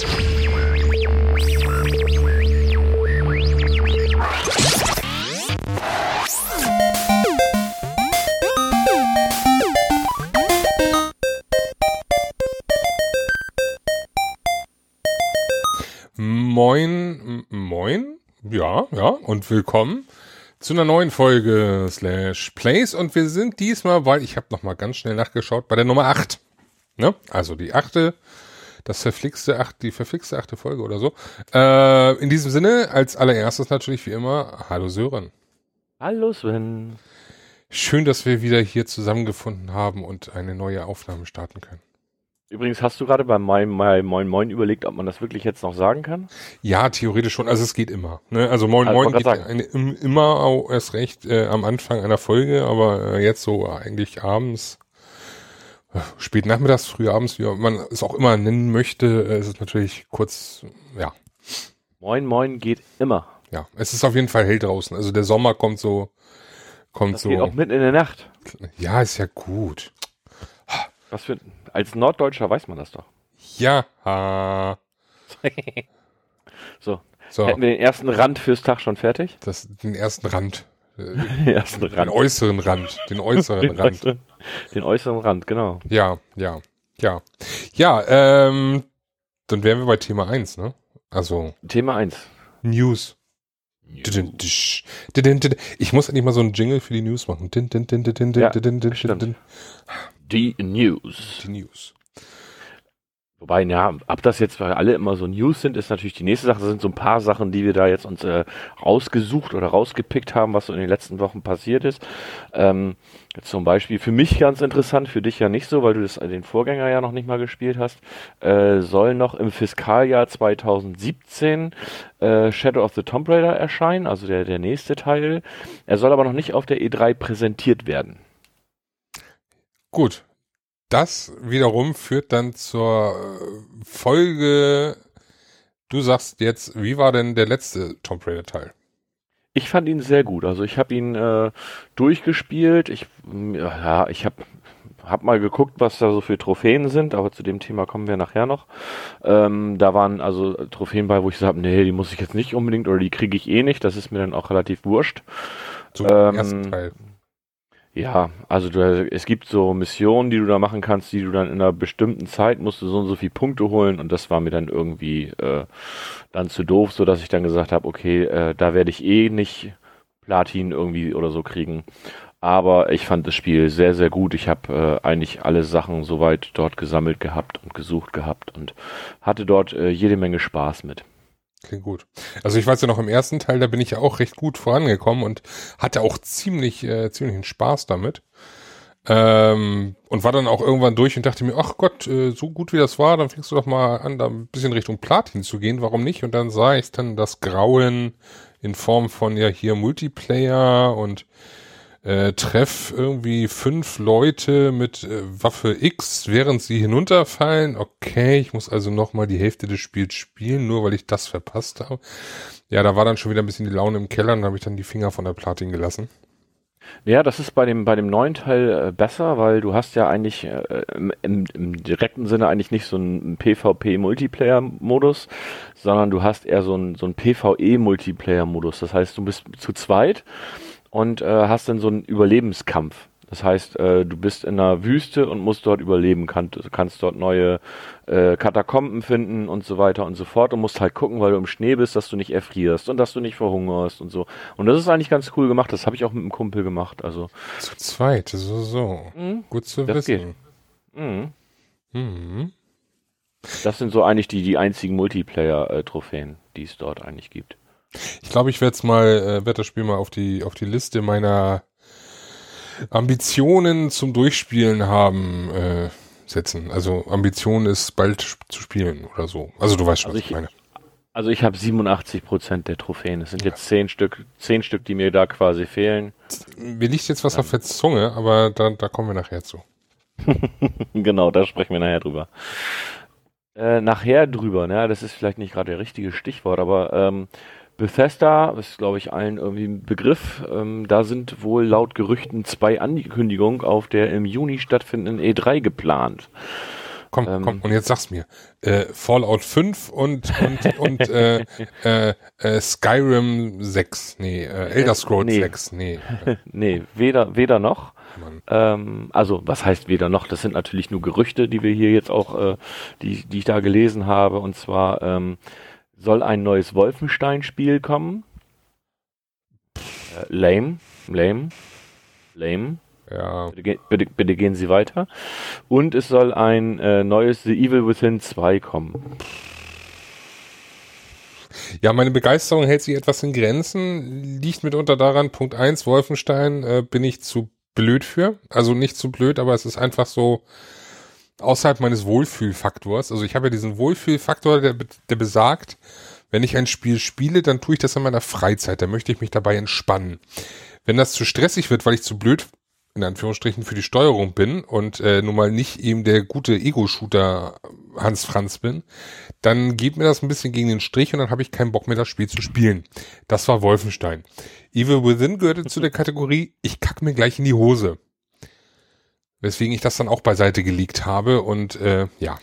Moin, moin, ja, ja, und willkommen zu einer neuen Folge Slash Plays und wir sind diesmal, weil ich habe noch mal ganz schnell nachgeschaut, bei der Nummer 8. Ne? Also die achte, das verflixte acht, die verflixte achte Folge oder so. Äh, in diesem Sinne, als allererstes natürlich wie immer, hallo Sören. Hallo Sven. Schön, dass wir wieder hier zusammengefunden haben und eine neue Aufnahme starten können. Übrigens, hast du gerade bei Moin Moin Moin Moin überlegt, ob man das wirklich jetzt noch sagen kann? Ja, theoretisch schon. Also es geht immer. Ne? Also Moin Also, Moin geht eine, im, immer auch erst recht äh, am Anfang einer Folge, aber äh, jetzt so eigentlich abends, spät nachmittags, früh abends, wie man es auch immer nennen möchte, äh, ist es natürlich kurz, ja, Moin Moin geht immer. ja. Es ist auf jeden Fall hell draußen. Also der Sommer kommt so, kommt Das so. geht auch mitten in der Nacht. Ja, ist ja gut. Was für als Norddeutscher weiß man das doch. Ja. So, So, hätten wir den ersten Rand fürs Tag schon fertig? das, den ersten Rand. Äh, Den ersten Den Rand. äußeren Rand. Den äußeren Den Rand. äußeren, den äußeren Rand, genau. Ja, ja, ja. Ja, ähm, dann wären wir bei Thema 1, ne? Also Thema 1. News. Didin. Ich muss endlich mal so einen Jingle für die News machen. Ja. Die News. Die News. Wobei, ja, ob das jetzt weil alle immer so News sind, ist natürlich die nächste Sache. Das sind so ein paar Sachen, die wir da jetzt uns äh, rausgesucht oder rausgepickt haben, was so in den letzten Wochen passiert ist. Ähm, zum Beispiel für mich ganz interessant, für dich ja nicht so, weil du das, den Vorgänger ja noch nicht mal gespielt hast, äh, soll noch im Fiskaljahr 2017 äh, Shadow of the Tomb Raider erscheinen, also der, der nächste Teil. Er soll aber noch nicht auf der E3 präsentiert werden. Gut. Das wiederum führt dann zur äh, Folge. Du sagst jetzt, wie war denn der letzte Tomb Raider Teil? Ich fand ihn sehr gut. Also ich habe ihn äh, durchgespielt. Ich mm, ja, ich habe hab mal geguckt, was da so für Trophäen sind, aber zu dem Thema kommen wir nachher noch. Ähm, da waren also Trophäen bei, wo ich gesagt habe, nee, die muss ich jetzt nicht unbedingt oder die kriege ich eh nicht. Das ist mir dann auch relativ wurscht. Zum Ähm, ersten Teil. Ja, also du, es gibt so Missionen, die du da machen kannst, die du dann in einer bestimmten Zeit musst du so und so viele Punkte holen und das war mir dann irgendwie äh, dann zu doof, so dass ich dann gesagt habe, okay, äh, da werde ich eh nicht Platin irgendwie oder so kriegen. Aber ich fand das Spiel sehr, sehr gut. Ich habe äh, eigentlich alle Sachen soweit dort gesammelt gehabt und gesucht gehabt und hatte dort äh, jede Menge Spaß mit. Klingt gut. Also ich weiß ja noch im ersten Teil, da bin ich ja auch recht gut vorangekommen und hatte auch ziemlich, äh, ziemlichen Spaß damit. Ähm, und war dann auch irgendwann durch und dachte mir, ach Gott, äh, so gut wie das war, dann fängst du doch mal an, da ein bisschen Richtung Platin zu gehen, warum nicht? Und dann sah ich dann das Grauen in Form von ja hier Multiplayer und äh, treff irgendwie fünf Leute mit äh, Waffe X, während sie hinunterfallen. Okay, ich muss also noch mal die Hälfte des Spiels spielen, nur weil ich das verpasst habe. Ja, da war dann schon wieder ein bisschen die Laune im Keller und habe ich dann die Finger von der Platin gelassen. Ja, das ist bei dem, bei dem neuen Teil äh, besser, weil du hast ja eigentlich äh, im, im, im direkten Sinne eigentlich nicht so einen PvP-Multiplayer-Modus, sondern du hast eher so einen, so einen PvE-Multiplayer-Modus. Das heißt, du bist zu zweit und äh, hast dann so einen Überlebenskampf. Das heißt, äh, du bist in einer Wüste und musst dort überleben, kann, kannst dort neue äh, Katakomben finden und so weiter und so fort und musst halt gucken, weil du im Schnee bist, dass du nicht erfrierst und dass du nicht verhungerst und so. Und das ist eigentlich ganz cool gemacht. Das habe ich auch mit einem Kumpel gemacht. Also Zu zweit, so, so. Mhm. Gut zu Das wissen. mh, Mhm. das sind so eigentlich die die einzigen Multiplayer-Trophäen, die es dort eigentlich gibt. Ich glaube, ich werde es mal, äh, werde das Spiel mal auf die, auf die Liste meiner Ambitionen zum Durchspielen haben, äh, setzen. Also Ambition ist bald sp- zu spielen oder so. Also du weißt schon, Also was ich ich- meine. Also ich habe 87 Prozent der Trophäen. Es sind jetzt zehn Stück, zehn Stück, die mir da quasi fehlen. Mir liegt jetzt was auf der Zunge, aber da, da kommen wir nachher zu. genau, da sprechen wir nachher drüber. Äh, nachher drüber, ne? Das ist vielleicht nicht gerade der richtige Stichwort, aber ähm, Bethesda ist, glaube ich, allen irgendwie ein Begriff. Ähm, da sind wohl laut Gerüchten zwei Ankündigungen auf der im Juni stattfindenden E3 geplant. Komm, ähm, komm, und jetzt sag's mir. Äh, Fallout 5 und, und, und äh, äh, äh, Skyrim 6. Nee, äh, Elder Scrolls nee. 6. Nee. nee, weder, weder noch. Ähm, also, was heißt weder noch? Das sind natürlich nur Gerüchte, die wir hier jetzt auch, äh, die, die ich da gelesen habe. Und zwar ähm, soll ein neues Wolfenstein-Spiel kommen. Äh, lame, lame, lame. Ja. Bitte, bitte, bitte, gehen Sie weiter. Und es soll ein äh, neues The Evil Within 2 kommen. Ja, meine Begeisterung hält sich etwas in Grenzen. Liegt mitunter daran, Punkt 1, Wolfenstein äh, bin ich zu blöd für. Also nicht zu blöd, aber es ist einfach so außerhalb meines Wohlfühlfaktors. Also ich habe ja diesen Wohlfühlfaktor, der, der besagt, wenn ich ein Spiel spiele, dann tue ich das in meiner Freizeit. Da möchte ich mich dabei entspannen. Wenn das zu stressig wird, weil ich zu blöd in Anführungsstrichen für die Steuerung bin und äh, nun mal nicht eben der gute Ego-Shooter Hans Franz bin, dann geht mir das ein bisschen gegen den Strich und dann habe ich keinen Bock mehr, das Spiel zu spielen. Das war Wolfenstein. Evil Within gehörte zu der Kategorie, ich kack mir gleich in die Hose. Weswegen ich das dann auch beiseite gelegt habe und äh, ja,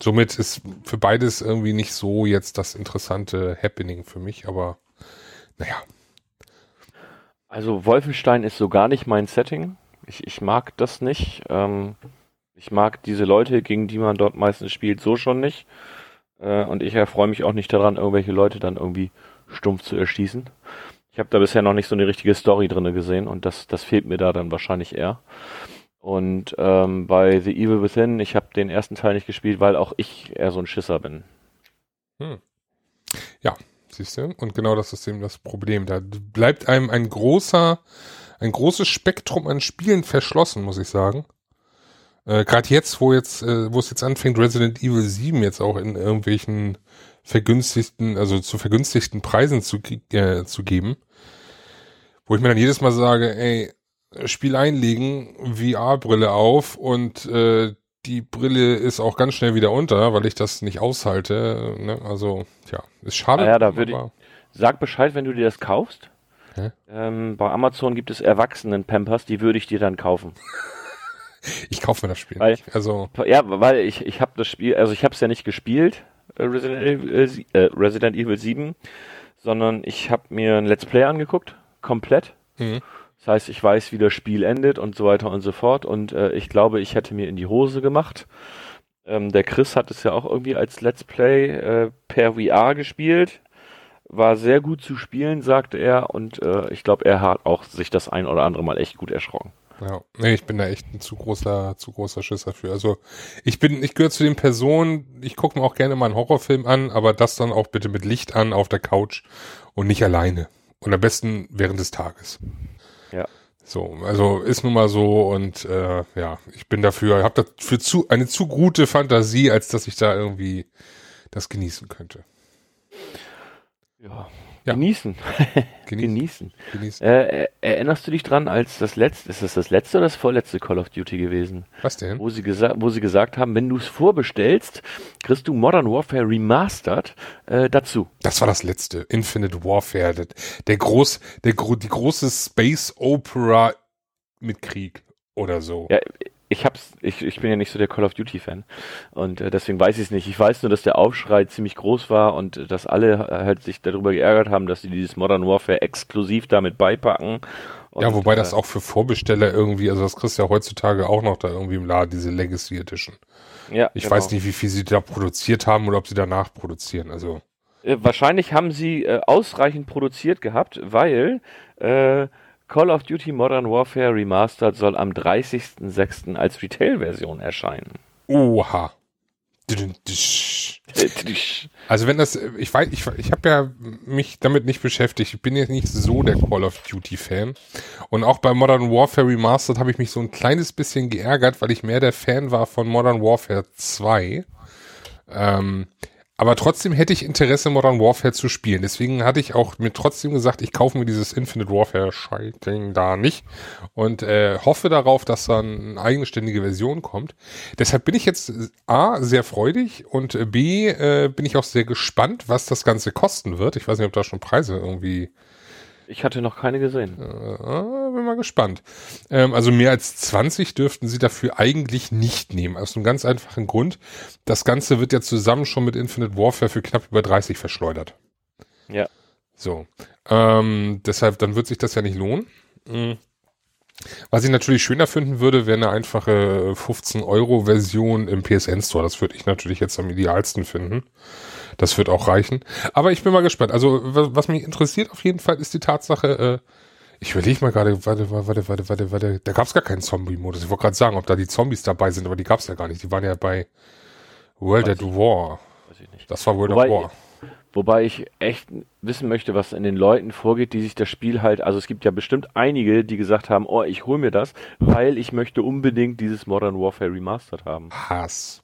somit ist für beides irgendwie nicht so jetzt das interessante Happening für mich, aber naja, also Wolfenstein ist so gar nicht mein Setting. Ich, ich mag das nicht. Ähm, ich mag diese Leute, gegen die man dort meistens spielt, so schon nicht. Äh, und ich erfreue mich auch nicht daran, irgendwelche Leute dann irgendwie stumpf zu erschießen. Ich habe da bisher noch nicht so eine richtige Story drinne gesehen und das, das fehlt mir da dann wahrscheinlich eher. Und ähm, bei The Evil Within, ich habe den ersten Teil nicht gespielt, weil auch ich eher so ein Schisser bin. Hm. Ja, siehst du? Und genau das ist eben das Problem. Da bleibt einem ein großer, ein großes Spektrum an Spielen verschlossen, muss ich sagen. Äh, Gerade jetzt, wo jetzt, äh, wo es jetzt anfängt, Resident Evil 7 jetzt auch in irgendwelchen vergünstigten, also zu vergünstigten Preisen zu, äh, zu geben, wo ich mir dann jedes Mal sage, ey, Spiel einlegen, VR-Brille auf und äh, die Brille ist auch ganz schnell wieder unter, weil ich das nicht aushalte. Ne? Also, ja, ist schade. Ja, da würde ich. Sag Bescheid, wenn du dir das kaufst. Ähm, bei Amazon gibt es Erwachsenen-Pampers, die würde ich dir dann kaufen. ich kaufe mir das Spiel. Weil, nicht. Also ja, weil ich ich habe das Spiel, also ich habe es ja nicht gespielt, äh, Resident Evil, äh, Resident Evil 7, sondern ich habe mir ein Let's Play angeguckt, komplett. Mhm. Das heißt, ich weiß, wie das Spiel endet und so weiter und so fort. Und äh, ich glaube, ich hätte mir in die Hose gemacht. Ähm, der Chris hat es ja auch irgendwie als Let's Play äh, per VR gespielt. War sehr gut zu spielen, sagte er. Und äh, ich glaube, er hat auch sich das ein oder andere Mal echt gut erschrocken. Ja, nee, ich bin da echt ein zu großer, zu großer Schiss dafür. Also ich bin, ich gehöre zu den Personen, ich gucke mir auch gerne mal einen Horrorfilm an, aber das dann auch bitte mit Licht an auf der Couch und nicht alleine. Und am besten während des Tages. So, also ist nun mal so und äh, ja, ich bin dafür, habe dafür zu eine zu gute Fantasie, als dass ich da irgendwie das genießen könnte. Ja, ja. Genießen. Genießen. Genießen. Äh, erinnerst du dich dran, als das letzte, ist das das letzte oder das vorletzte Call of Duty gewesen? Was denn? Wo sie, wo sie gesagt haben, wenn du es vorbestellst, kriegst du Modern Warfare Remastered äh, dazu. Das war das letzte. Infinite Warfare. Der, der groß, der, die große Space Opera mit Krieg oder so. Ja, ich hab's, ich, ich bin ja nicht so der Call of Duty Fan und äh, deswegen weiß ich es nicht. Ich weiß nur, dass der Aufschrei ziemlich groß war und äh, dass alle äh, halt sich darüber geärgert haben, dass sie dieses Modern Warfare exklusiv damit beipacken. Und, ja, wobei äh, das auch für Vorbesteller irgendwie, also das kriegst du ja heutzutage auch noch da irgendwie im Laden, diese Legacy Edition. Ja. Ich genau. weiß nicht, wie viel sie da produziert haben oder ob sie danach produzieren. Also äh, wahrscheinlich haben sie ausreichend produziert gehabt, weil äh, Call of Duty Modern Warfare Remastered soll am 30.06. als Retail-Version erscheinen. Oha. Also wenn das, ich weiß, ich, ich habe ja mich damit nicht beschäftigt. Ich bin jetzt nicht so der Call of Duty Fan. Und auch bei Modern Warfare Remastered habe ich mich so ein kleines bisschen geärgert, weil ich mehr der Fan war von Modern Warfare 2. Ähm, aber trotzdem hätte ich Interesse, Modern Warfare zu spielen. Deswegen hatte ich auch mir trotzdem gesagt, ich kaufe mir dieses Infinite Warfare Scheißding da nicht und äh, hoffe darauf, dass dann eine eigenständige Version kommt. Deshalb bin ich jetzt A, sehr freudig und B, äh, bin ich auch sehr gespannt, was das Ganze kosten wird. Ich weiß nicht, ob da schon Preise irgendwie Ich hatte noch keine gesehen. Äh, bin mal gespannt. Ähm, also mehr als 20 dürften sie dafür eigentlich nicht nehmen. Aus einem ganz einfachen Grund. Das Ganze wird ja zusammen schon mit Infinite Warfare für knapp über 30 verschleudert. Ja. So. Ähm, deshalb, dann wird sich das ja nicht lohnen. Mhm. Was ich natürlich schöner finden würde, wäre eine einfache 15-Euro-Version im PSN-Store. Das würde ich natürlich jetzt am idealsten finden. Das wird auch reichen. Aber ich bin mal gespannt. Also, was mich interessiert auf jeden Fall ist die Tatsache, äh, ich überlege mal gerade, warte, warte, warte, warte, warte, da gab es gar keinen Zombie-Modus. Ich wollte gerade sagen, ob da die Zombies dabei sind, aber die gab es ja gar nicht. Die waren ja bei World at War. Weiß ich nicht. Das war World Wobei, at War. Wobei ich echt wissen möchte, was in den Leuten vorgeht, die sich das Spiel halt, also es gibt ja bestimmt einige, die gesagt haben, oh, ich hole mir das, weil ich möchte unbedingt dieses Modern Warfare Remastered haben. Hass.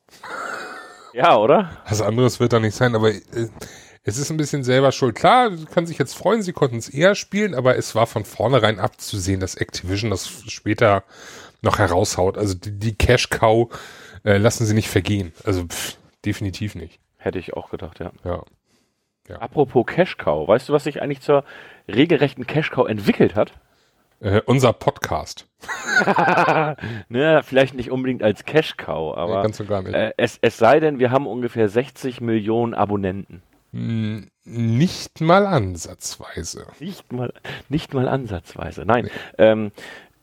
Ja, oder? Was anderes wird da nicht sein, aber äh, es ist ein bisschen selber schuld. Klar, sie können sich jetzt freuen, sie konnten es eher spielen, aber es war von vornherein abzusehen, dass Activision das später noch heraushaut. Also die, die Cash-Cow äh, lassen sie nicht vergehen. Also pff, definitiv nicht. Hätte ich auch gedacht, ja. Ja. Ja. Apropos Cash Cow, weißt du, was sich eigentlich zur regelrechten Cash Cow entwickelt hat? Äh, unser Podcast. ne, vielleicht nicht unbedingt als Cash Cow, aber nee, ganz und gar nicht. Äh, es, es sei denn, wir haben ungefähr 60 Millionen Abonnenten. Hm, nicht mal ansatzweise. Nicht mal, nicht mal ansatzweise. Nein. Nee. Ähm,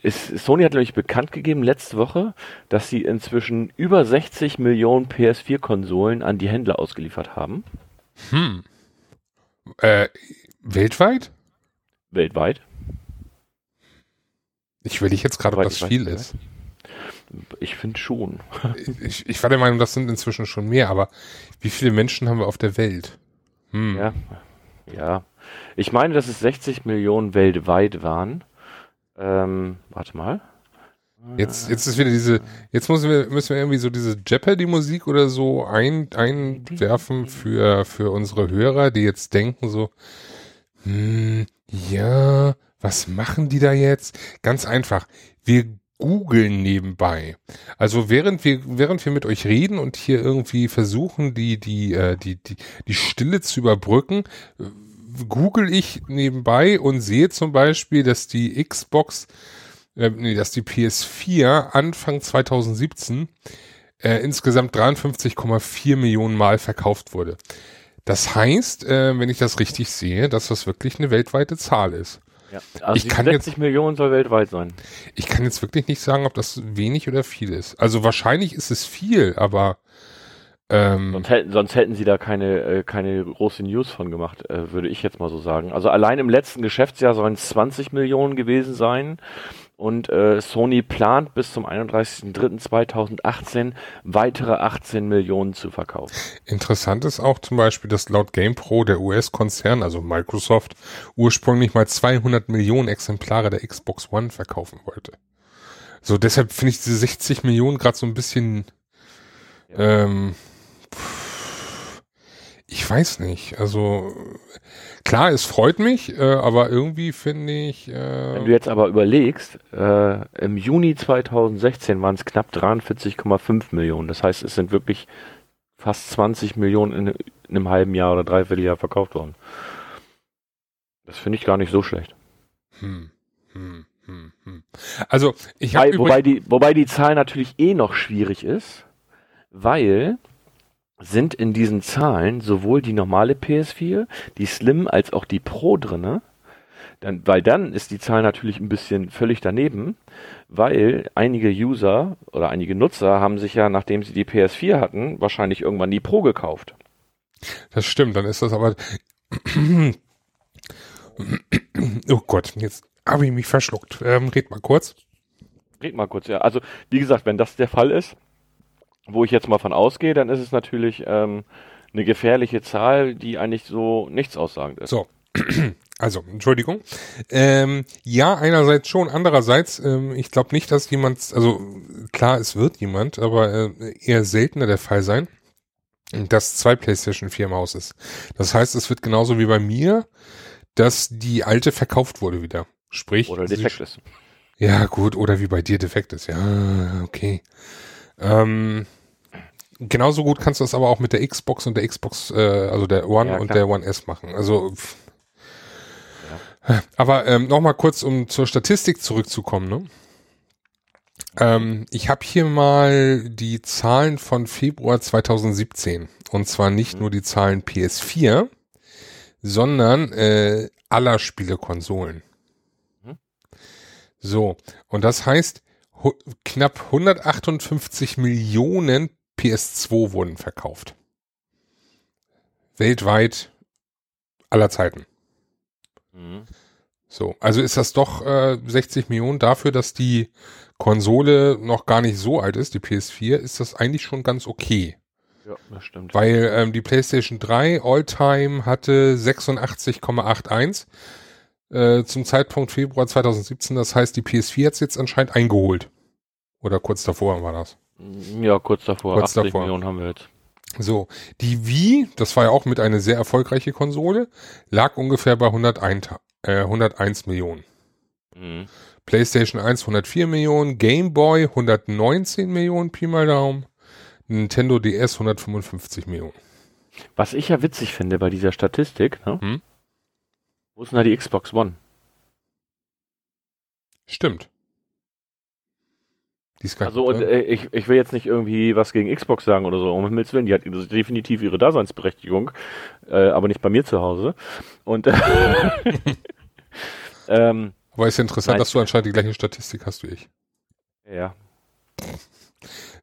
ist, Sony hat nämlich bekannt gegeben letzte Woche, dass sie inzwischen über 60 Millionen PS4-Konsolen an die Händler ausgeliefert haben. Hm. Äh, weltweit? Weltweit. Ich will dich jetzt gerade, ob das viel ist. Ich finde schon. ich, ich war der Meinung, das sind inzwischen schon mehr, aber wie viele Menschen haben wir auf der Welt? Hm. Ja, ja. Ich meine, dass es 60 Millionen weltweit waren. Ähm, warte mal. Jetzt, jetzt ist wieder diese, jetzt müssen wir, müssen wir irgendwie so diese Jeopardy-Musik oder so ein, einwerfen für, für unsere Hörer, die jetzt denken so, hm, ja, was machen die da jetzt? Ganz einfach. Wir googeln nebenbei. Also während wir, während wir mit euch reden und hier irgendwie versuchen, die, die, äh, die, die, die Stille zu überbrücken, google ich nebenbei und sehe zum Beispiel, dass die Xbox äh, nee, dass die PS4 Anfang 2017 äh, insgesamt 53,4 Millionen Mal verkauft wurde. Das heißt, äh, wenn ich das richtig sehe, dass das wirklich eine weltweite Zahl ist. Ja, also ich kann 60 jetzt, Millionen soll weltweit sein. Ich kann jetzt wirklich nicht sagen, ob das wenig oder viel ist. Also wahrscheinlich ist es viel, aber ähm, sonst, hätten, sonst hätten sie da keine, äh, keine große News von gemacht, äh, würde ich jetzt mal so sagen. Also allein im letzten Geschäftsjahr sollen es 20 Millionen gewesen sein. Und äh, Sony plant bis zum 31.03.2018 weitere 18 Millionen zu verkaufen. Interessant ist auch zum Beispiel, dass laut GamePro der US-Konzern, also Microsoft, ursprünglich mal 200 Millionen Exemplare der Xbox One verkaufen wollte. So, deshalb finde ich diese 60 Millionen gerade so ein bisschen, ja. ähm, ich weiß nicht. Also klar, es freut mich, äh, aber irgendwie finde ich. Äh Wenn du jetzt aber überlegst, äh, im Juni 2016 waren es knapp 43,5 Millionen. Das heißt, es sind wirklich fast 20 Millionen in, in einem halben Jahr oder dreiviertel Jahr verkauft worden. Das finde ich gar nicht so schlecht. Hm. Hm, hm, hm. Also ich habe wobei die wobei die Zahl natürlich eh noch schwierig ist, weil sind in diesen Zahlen sowohl die normale PS4, die Slim als auch die Pro drinne. Dann, weil dann ist die Zahl natürlich ein bisschen völlig daneben, weil einige User oder einige Nutzer haben sich ja, nachdem sie die PS4 hatten, wahrscheinlich irgendwann die Pro gekauft. Das stimmt, dann ist das aber. oh Gott, jetzt habe ich mich verschluckt. Ähm, red mal kurz. Red mal kurz, ja. Also, wie gesagt, wenn das der Fall ist, wo ich jetzt mal von ausgehe, dann ist es natürlich ähm, eine gefährliche Zahl, die eigentlich so nichts aussagend ist. So. Also, Entschuldigung. Ähm, ja, einerseits schon, andererseits, ähm, ich glaube nicht, dass jemand, also klar, es wird jemand, aber äh, eher seltener der Fall sein, dass zwei PlayStation 4 im Haus ist. Das heißt, es wird genauso wie bei mir, dass die alte verkauft wurde wieder. Sprich. Oder defekt ist. Ja, gut, oder wie bei dir defekt ist. Ja, okay. Ähm, genauso gut kannst du das aber auch mit der Xbox und der Xbox, äh, also der One ja, und der One S machen. Also Aber ähm, nochmal kurz, um zur Statistik zurückzukommen. Ne? Ähm, ich habe hier mal die Zahlen von Februar 2017. Und zwar nicht Mhm. nur die Zahlen PS4, sondern äh, aller Spielekonsolen. Mhm. So, und das heißt, knapp 158 Millionen PS2 wurden verkauft. Weltweit aller Zeiten. Mhm. So, also ist das doch äh, 60 Millionen dafür, dass die Konsole noch gar nicht so alt ist, die PS4, ist das eigentlich schon ganz okay. Ja, das stimmt. Weil ähm, die PlayStation 3 Alltime hatte 86,81 äh, zum Zeitpunkt Februar 2017. Das heißt, die PS4 hat es jetzt anscheinend eingeholt. Oder kurz davor war das. Ja, kurz davor. Kurz 80 davor. Millionen haben wir jetzt. So, die Wii, das war ja auch mit einer sehr erfolgreiche Konsole, lag ungefähr bei 101, Ta- äh, 101 Millionen. Mhm. PlayStation 1 104 Millionen, Game Boy 119 Millionen, Pi mal Daumen, Nintendo DS 155 Millionen. Was ich ja witzig finde bei dieser Statistik, ne? Hm? Wo ist denn da die Xbox One? Stimmt. Also, und, nicht, äh, ich, ich will jetzt nicht irgendwie was gegen Xbox sagen oder so, um Himmels Willen, die hat definitiv ihre Daseinsberechtigung, äh, aber nicht bei mir zu Hause. Und, äh, ähm, Aber ist ja interessant, Nein. dass du anscheinend die gleiche Statistik hast wie ich. ja.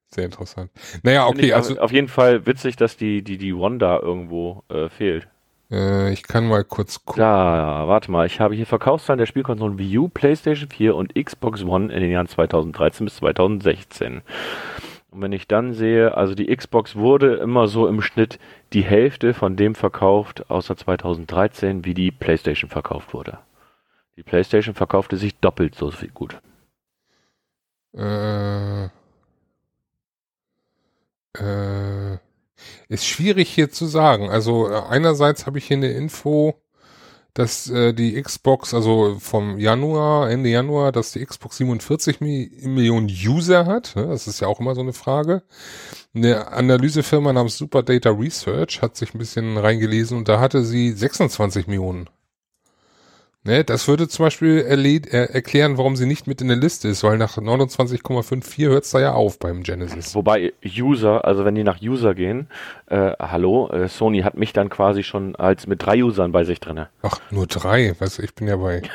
Sehr interessant. Naja, okay, also Auf jeden Fall witzig, dass die, die, die One da irgendwo äh, fehlt. Äh, ich kann mal kurz gucken. Da, warte mal, ich habe hier Verkaufszahlen der Spielkonsolen Wii U, PlayStation 4 und Xbox One in den Jahren 2013 bis 2016. Und wenn ich dann sehe, also die Xbox wurde immer so im Schnitt die Hälfte von dem verkauft, außer 2013, wie die PlayStation verkauft wurde. Die PlayStation verkaufte sich doppelt so viel gut. Äh, äh, ist schwierig hier zu sagen. Also äh, einerseits habe ich hier eine Info, dass äh, die Xbox, also vom Januar, Ende Januar, dass die Xbox 47 Mi Millionen User hat. Ne? Das ist ja auch immer so eine Frage. Eine Analysefirma namens Super Data Research hat sich ein bisschen reingelesen und da hatte sie 26 Millionen. Ne, das würde zum Beispiel er erklären, warum sie nicht mit in der Liste ist, weil nach 29,54 hört es da ja auf beim Genesis. Wobei User, also wenn die nach User gehen, äh, hallo, äh, Sony hat mich dann quasi schon als mit drei Usern bei sich drinne. Ach, nur drei. Weißt du, ich bin ja bei.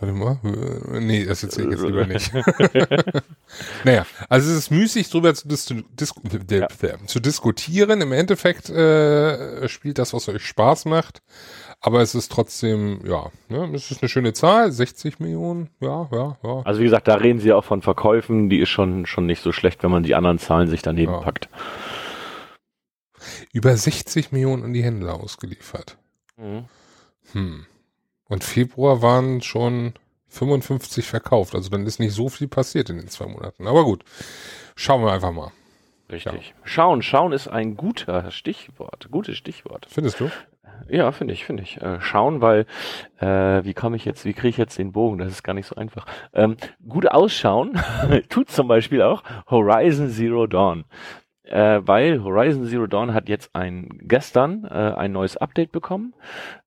Warte mal. Äh, Nee, das erzähle ich jetzt lieber nicht. naja, also es ist müßig, drüber zu, dis dis Ja. zu diskutieren. Im Endeffekt äh, spielt das, was euch Spaß macht. Aber es ist trotzdem, ja, ne, es ist eine schöne Zahl. 60 Millionen, ja, ja, ja. Also wie gesagt, da reden sie auch von Verkäufen, die ist schon, schon nicht so schlecht, wenn man die anderen Zahlen sich daneben Ja. packt. Über 60 Millionen an die Händler ausgeliefert. Hm. Und Februar waren schon 55 verkauft. Also dann ist nicht so viel passiert in den zwei Monaten. Aber gut, schauen wir einfach mal. Richtig. Schauen, schauen ist ein guter Stichwort, gutes Stichwort. Findest du? Ja, finde ich, finde ich. Äh, schauen, weil, äh, wie komme ich jetzt, wie kriege ich jetzt den Bogen? Das ist gar nicht so einfach. Ähm, gut ausschauen tut zum Beispiel auch Horizon Zero Dawn. Äh, weil Horizon Zero Dawn hat jetzt ein, gestern äh, ein neues Update bekommen,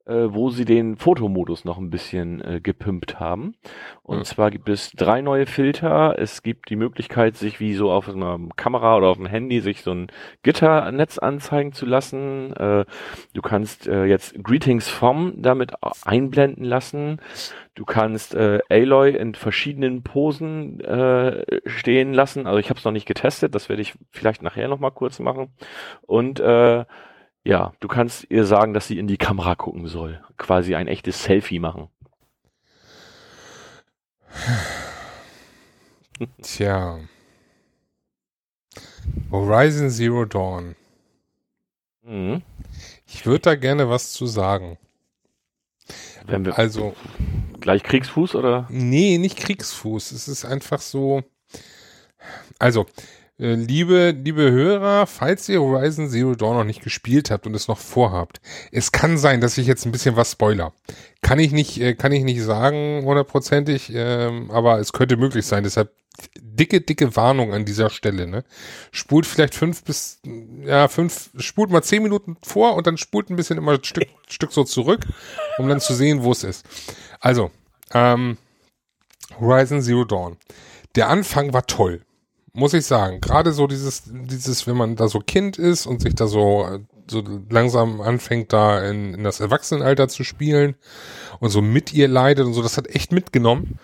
wo sie den Fotomodus noch ein bisschen äh, gepimpt haben. Und Hm. zwar gibt es drei neue Filter. Es gibt die Möglichkeit, sich wie so auf einer Kamera oder auf dem Handy sich so ein Gitternetz anzeigen zu lassen. Äh, du kannst äh, jetzt Greetings from damit einblenden lassen. Du kannst äh, Aloy in verschiedenen Posen äh, stehen lassen. Also ich habe es noch nicht getestet, das werde ich vielleicht nachher noch mal kurz machen. Und äh, ja, du kannst ihr sagen, dass sie in die Kamera gucken soll. Quasi ein echtes Selfie machen. Tja. Horizon Zero Dawn. Mhm. Ich würde da gerne was zu sagen. Wenn wir Also, gleich Kriegsfuß oder? nee, nicht Kriegsfuß. Es ist einfach so. Also, liebe, liebe Hörer, falls ihr Horizon Zero Dawn noch nicht gespielt habt und es noch vorhabt, es kann sein, dass ich jetzt ein bisschen was spoiler. Kann ich nicht, äh, kann ich nicht sagen hundertprozentig, ähm, aber es könnte möglich sein. Deshalb dicke, dicke Warnung an dieser Stelle. Ne? Spult vielleicht fünf bis, ja fünf, spult mal zehn Minuten vor und dann spult ein bisschen immer ein Stück, Stück so zurück, um dann zu sehen, wo es ist. Also, ähm, Horizon Zero Dawn. Der Anfang war toll muss ich sagen. Gerade so dieses, dieses, wenn man da so Kind ist und sich da so, so langsam anfängt, da in, in das Erwachsenenalter zu spielen und so mit ihr leidet und so, das hat echt mitgenommen.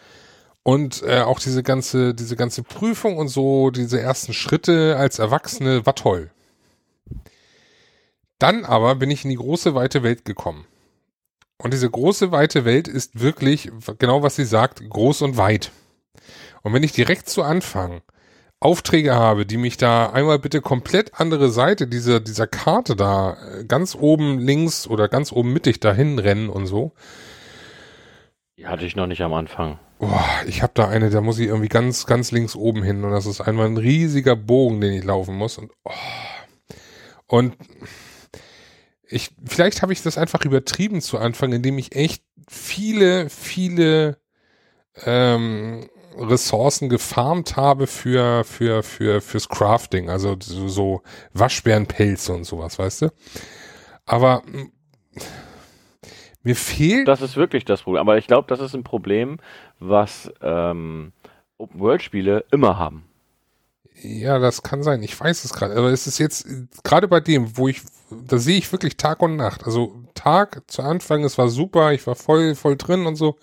Und äh, auch diese ganze, diese ganze Prüfung und so, diese ersten Schritte als Erwachsene war toll. Dann aber bin ich in die große weite Welt gekommen. Und diese große weite Welt ist wirklich, genau was sie sagt, groß und weit. Und wenn ich direkt zu Anfang Aufträge habe, die mich da einmal bitte komplett andere Seite dieser, dieser Karte da äh, ganz oben links oder ganz oben mittig dahin rennen und so. Die hatte ich noch nicht am Anfang. Boah, ich habe da eine, da muss ich irgendwie ganz, ganz links oben hin und das ist einmal ein riesiger Bogen, den ich laufen muss und oh. und ich, vielleicht habe ich das einfach übertrieben zu Anfang, indem ich echt viele, viele ähm, Ressourcen gefarmt habe für, für, für, fürs Crafting, also so, so Waschbärenpelze und sowas, weißt du? Aber mm, mir fehlt. Das ist wirklich das Problem. Aber ich glaube, das ist ein Problem, was ähm, Open-World-Spiele immer haben. Ja, das kann sein. Ich weiß es gerade. Aber es ist jetzt gerade bei dem, wo ich, da sehe ich wirklich Tag und Nacht. Also Tag zu Anfang, es war super, ich war voll, voll drin und so.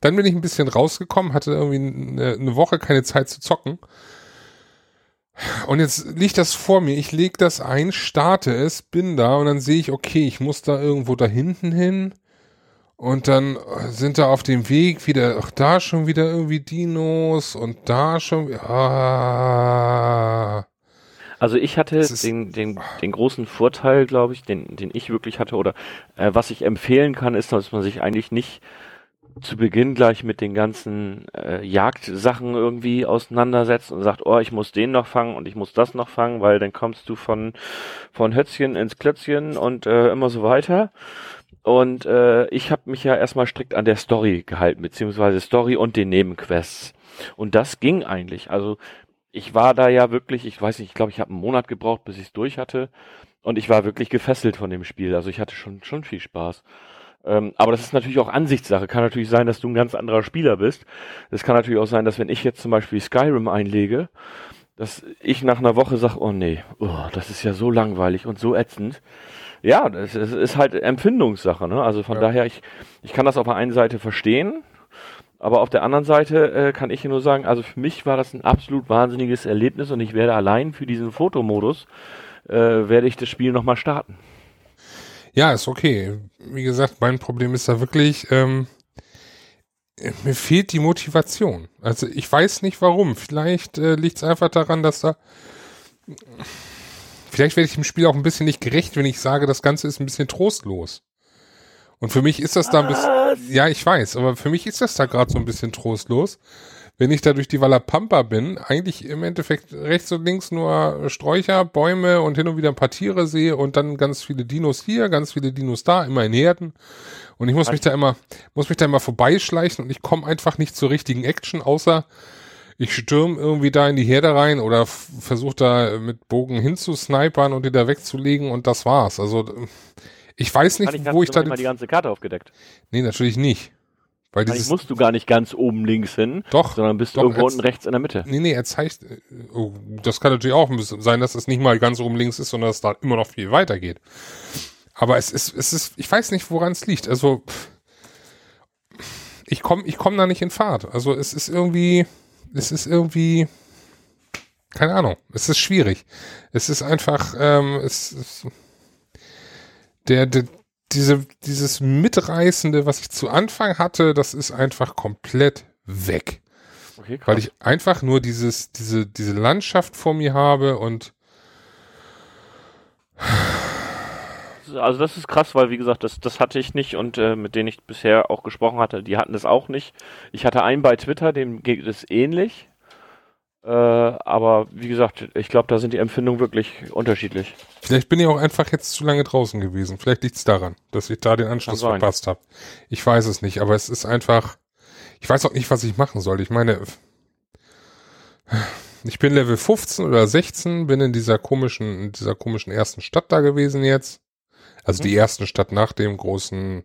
Dann bin ich ein bisschen rausgekommen, hatte irgendwie eine, eine Woche keine Zeit zu zocken. Und jetzt liegt das vor mir. Ich lege das ein, starte es, bin da und dann sehe ich, okay, ich muss da irgendwo da hinten hin. Und dann sind da auf dem Weg wieder, ach, da schon wieder irgendwie Dinos und da schon, ah. Also ich hatte den, den, den großen Vorteil, glaube ich, den, den ich wirklich hatte oder äh, was ich empfehlen kann, ist, dass man sich eigentlich nicht zu Beginn gleich mit den ganzen äh, Jagdsachen irgendwie auseinandersetzt und sagt, oh, ich muss den noch fangen und ich muss das noch fangen, weil dann kommst du von, von Hötzchen ins Klötzchen und äh, immer so weiter. Und äh, ich habe mich ja erstmal strikt an der Story gehalten, beziehungsweise Story und den Nebenquests. Und das ging eigentlich. Also ich war da ja wirklich, ich weiß nicht, ich glaube, ich habe einen Monat gebraucht, bis ich es durch hatte. Und ich war wirklich gefesselt von dem Spiel. Also ich hatte schon, schon viel Spaß. Ähm, aber das ist natürlich auch Ansichtssache. Kann natürlich sein, dass du ein ganz anderer Spieler bist. Es kann natürlich auch sein, dass wenn ich jetzt zum Beispiel Skyrim einlege, dass ich nach einer Woche sage, oh nee, oh, das ist ja so langweilig und so ätzend. Ja, das ist, ist halt Empfindungssache. Ne? Also von ja. daher, ich, ich kann das auf der einen Seite verstehen, aber auf der anderen Seite äh, kann ich nur sagen, also für mich war das ein absolut wahnsinniges Erlebnis und ich werde allein für diesen Fotomodus, äh, werde ich das Spiel nochmal starten. Ja, ist okay. Wie gesagt, mein Problem ist da wirklich, ähm, mir fehlt die Motivation. Also ich weiß nicht warum. Vielleicht äh, liegt es einfach daran, dass da. Vielleicht werde ich dem Spiel auch ein bisschen nicht gerecht, wenn ich sage, das Ganze ist ein bisschen trostlos. Und für mich ist das da ein bisschen. Ja, ich weiß, aber für mich ist das da gerade so ein bisschen trostlos wenn ich da durch die Wallapampa bin, eigentlich im Endeffekt rechts und links nur Sträucher, Bäume und hin und wieder ein paar Tiere sehe und dann ganz viele Dinos hier, ganz viele Dinos da, immer in Herden. Und ich muss mich da immer, muss mich da immer vorbeischleichen und ich komme einfach nicht zur richtigen Action, außer ich stürm irgendwie da in die Herde rein oder versuche da mit Bogen hinzusnipern und die da wegzulegen und das war's. Also ich weiß nicht, ich wo ich da die ganze Karte aufgedeckt. Nee, natürlich nicht. Weil dieses, musst du gar nicht ganz oben links hin, doch, sondern bist doch, irgendwo unten rechts in der Mitte. Nee, nee, er zeigt, oh, das kann natürlich auch sein, dass es nicht mal ganz oben links ist, sondern dass da immer noch viel weiter geht. Aber es ist, es ist, ich weiß nicht, woran es liegt. Also, ich komme ich komm da nicht in Fahrt. Also, es ist irgendwie, es ist irgendwie, keine Ahnung, es ist schwierig. Es ist einfach, ähm, es ist, der, der, diese, dieses Mitreißende, was ich zu Anfang hatte, das ist einfach komplett weg. Okay, Weil ich einfach nur dieses, diese, diese Landschaft vor mir habe und also das ist krass, weil wie gesagt, das, das hatte ich nicht und äh, mit denen ich bisher auch gesprochen hatte, die hatten das auch nicht. Ich hatte einen bei Twitter, dem geht es ähnlich. Äh, aber wie gesagt, ich glaube, da sind die Empfindungen wirklich unterschiedlich. Vielleicht bin ich auch einfach jetzt zu lange draußen gewesen. Vielleicht liegt es daran, dass ich da den Anschluss verpasst habe. Ich weiß es nicht, aber es ist einfach. Ich weiß auch nicht, was ich machen soll. Ich meine, ich bin Level 15 oder 16, bin in dieser komischen, in dieser komischen ersten Stadt da gewesen jetzt. Also mhm. die ersten Stadt nach dem großen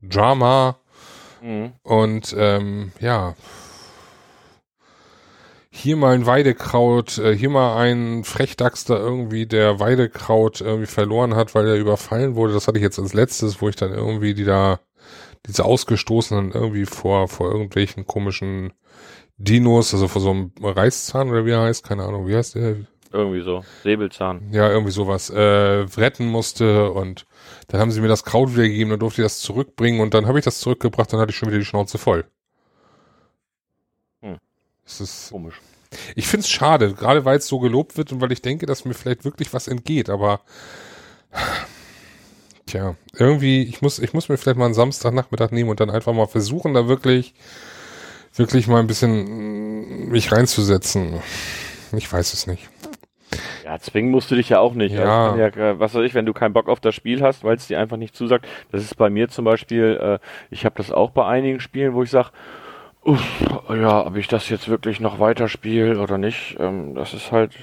Drama. Mhm. Und ähm, ja, hier mal ein Weidekraut, äh, hier mal ein Frechdachs da irgendwie, der Weidekraut irgendwie verloren hat, weil er überfallen wurde. Das hatte ich jetzt als letztes, wo ich dann irgendwie die da, diese Ausgestoßenen irgendwie vor, vor irgendwelchen komischen Dinos, also vor so einem Reißzahn oder wie er heißt, keine Ahnung, wie heißt der? Irgendwie so, Säbelzahn. Ja, irgendwie sowas, äh, retten musste und dann haben sie mir das Kraut wiedergegeben, dann durfte ich das zurückbringen und dann habe ich das zurückgebracht, dann hatte ich schon wieder die Schnauze voll. Hm. Das ist komisch. Ich finde es schade, gerade weil es so gelobt wird und weil ich denke, dass mir vielleicht wirklich was entgeht, aber tja, irgendwie, ich muss, ich muss mir vielleicht mal einen Samstagnachmittag nehmen und dann einfach mal versuchen, da wirklich, wirklich mal ein bisschen mm, mich reinzusetzen. Ich weiß es nicht. Ja, zwingen musst du dich ja auch nicht. Ja. Also ja was weiß ich, wenn du keinen Bock auf das Spiel hast, weil es dir einfach nicht zusagt. Das ist bei mir zum Beispiel, äh, ich habe das auch bei einigen Spielen, wo ich sage, Uff, ja, ob ich das jetzt wirklich noch weiterspiele oder nicht, ähm, das ist halt,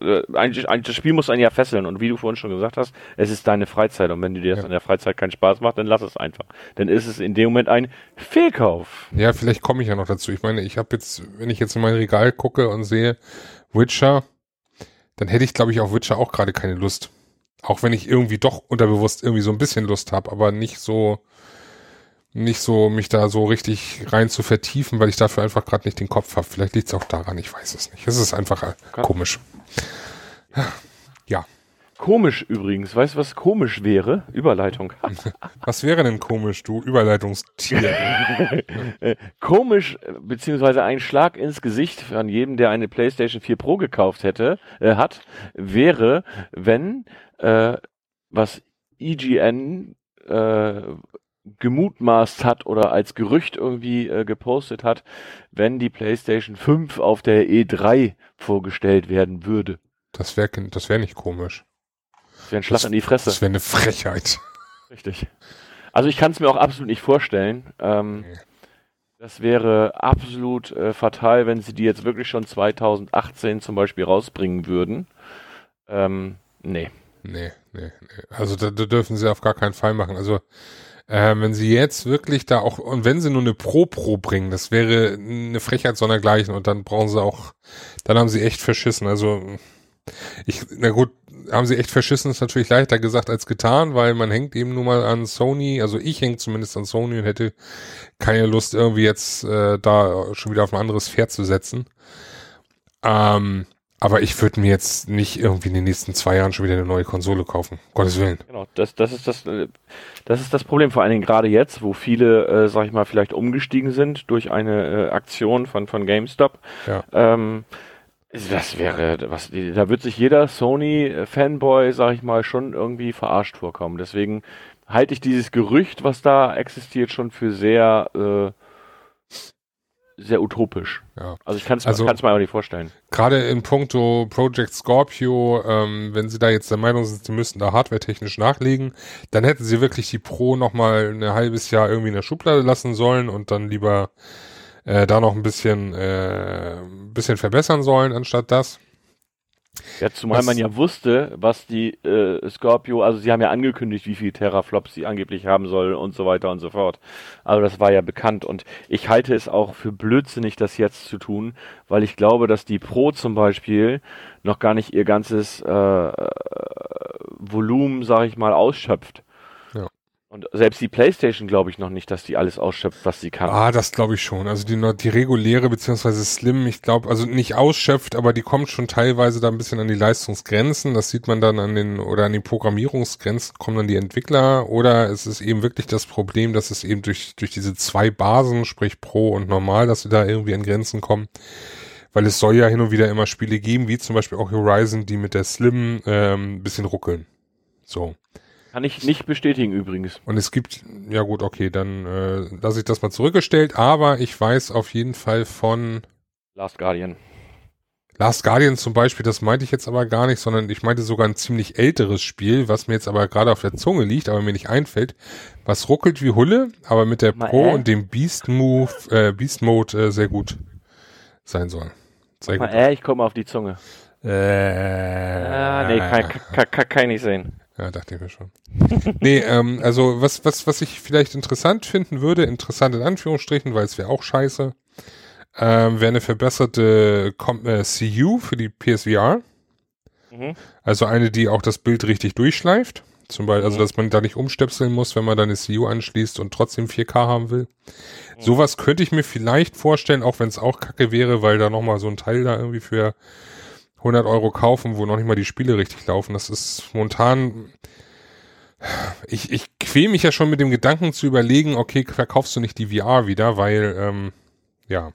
äh, eigentlich, eigentlich, das Spiel muss einen ja fesseln und wie du vorhin schon gesagt hast, es ist deine Freizeit und wenn dir das ja. in der Freizeit keinen Spaß macht, dann lass es einfach. Dann ist es in dem Moment ein Fehlkauf. Ja, vielleicht komme ich ja noch dazu. Ich meine, ich habe jetzt, wenn ich jetzt in mein Regal gucke und sehe Witcher, dann hätte ich, glaube ich, auf Witcher auch gerade keine Lust. Auch wenn ich irgendwie doch unterbewusst irgendwie so ein bisschen Lust habe, aber nicht so, nicht so mich da so richtig rein zu vertiefen, weil ich dafür einfach gerade nicht den Kopf habe. Vielleicht liegt es auch daran, ich weiß es nicht. Es ist einfach äh, komisch. Ja. Komisch übrigens. Weißt du, was komisch wäre? Überleitung. was wäre denn komisch, du Überleitungstier? komisch, beziehungsweise ein Schlag ins Gesicht an jedem, der eine PlayStation 4 Pro gekauft hätte, äh, hat, wäre, wenn äh, was IGN äh, gemutmaßt hat oder als Gerücht irgendwie äh, gepostet hat, wenn die PlayStation 5 auf der E3 vorgestellt werden würde. Das wäre das wäre nicht komisch. Das wäre ein Schlag das, in die Fresse. Das wäre eine Frechheit. Richtig. Also ich kann es mir auch absolut nicht vorstellen. Ähm, nee. Das wäre absolut äh, fatal, wenn sie die jetzt wirklich schon 2018 zum Beispiel rausbringen würden. Ähm, nee. Nee, nee, nee. Also da, da dürfen sie auf gar keinen Fall machen. Also äh, wenn sie jetzt wirklich da auch, und wenn sie nur eine Pro-Pro bringen, das wäre eine Frechheit sondergleichen und dann brauchen sie auch, dann haben sie echt verschissen. Also, ich, na gut, haben sie echt verschissen, ist natürlich leichter gesagt als getan, weil man hängt eben nur mal an Sony, also ich hänge zumindest an Sony und hätte keine Lust irgendwie jetzt äh, da schon wieder auf ein anderes Pferd zu setzen. Ähm, aber ich würde mir jetzt nicht irgendwie in den nächsten zwei Jahren schon wieder eine neue Konsole kaufen. Gottes Willen. Genau, das, das ist das, das ist das Problem, vor allen Dingen gerade jetzt, wo viele, äh, sag ich mal, vielleicht umgestiegen sind durch eine äh, Aktion von, von GameStop. Ja. Ähm, das wäre, was, da wird sich jeder Sony-Fanboy, sag ich mal, schon irgendwie verarscht vorkommen. Deswegen halte ich dieses Gerücht, was da existiert, schon für sehr, äh, sehr utopisch. Ja. Also ich kann es also, mir auch nicht vorstellen. Gerade in puncto Project Scorpio, ähm, wenn sie da jetzt der Meinung sind, sie müssten da hardware-technisch nachlegen, dann hätten sie wirklich die Pro nochmal ein halbes Jahr irgendwie in der Schublade lassen sollen und dann lieber äh, da noch ein bisschen, äh, ein bisschen verbessern sollen, anstatt das. Ja, zumal man ja wusste, was die äh, Scorpio, also sie haben ja angekündigt, wie viel Teraflops sie angeblich haben soll und so weiter und so fort. Also das war ja bekannt und ich halte es auch für blödsinnig, das jetzt zu tun, weil ich glaube, dass die Pro zum Beispiel noch gar nicht ihr ganzes äh Volumen, sag ich mal, ausschöpft. Und selbst die PlayStation glaube ich noch nicht, dass die alles ausschöpft, was sie kann. Ah, das glaube ich schon. Also die, die reguläre beziehungsweise Slim, ich glaube, also nicht ausschöpft, aber die kommt schon teilweise da ein bisschen an die Leistungsgrenzen. Das sieht man dann an den oder an die Programmierungsgrenzen kommen dann die Entwickler. Oder es ist eben wirklich das Problem, dass es eben durch durch diese zwei Basen, sprich Pro und Normal, dass sie da irgendwie an Grenzen kommen. Weil es soll ja hin und wieder immer Spiele geben, wie zum Beispiel auch Horizon, die mit der Slim ähm, bisschen ruckeln. So. Kann ich nicht bestätigen übrigens. Und es gibt, ja gut, okay, dann äh, lasse ich das mal zurückgestellt, aber ich weiß auf jeden Fall von Last Guardian. Last Guardian zum Beispiel, das meinte ich jetzt aber gar nicht, sondern ich meinte sogar ein ziemlich älteres Spiel, was mir jetzt aber gerade auf der Zunge liegt, aber mir nicht einfällt, was ruckelt wie Hulle, aber mit der Mal, Pro äh? und dem Beast Move, äh, Beast Mode äh, sehr gut sein soll. Sehr Mal, gut. äh, ich mal auf die Zunge. Äh, Ah, nee, kann, kann, kann, kann ich nicht sehen. Ja, dachte ich mir schon. nee, ähm, also was, was, was ich vielleicht interessant finden würde, interessant in Anführungsstrichen, weil es wäre auch scheiße, ähm, wäre eine verbesserte Com äh, CU für die PSVR. Mhm. Also eine, die auch das Bild richtig durchschleift. Zum Beispiel, also Mhm. dass man da nicht umstöpseln muss, wenn man dann eine CU anschließt und trotzdem 4K haben will. Sowas könnte ich mir vielleicht vorstellen, auch wenn es auch kacke wäre, weil da nochmal so ein Teil da irgendwie für 100 Euro kaufen, wo noch nicht mal die Spiele richtig laufen. Das ist momentan, ich, ich quäl mich ja schon mit dem Gedanken zu überlegen, okay, verkaufst du nicht die VR wieder, weil, ähm, ja,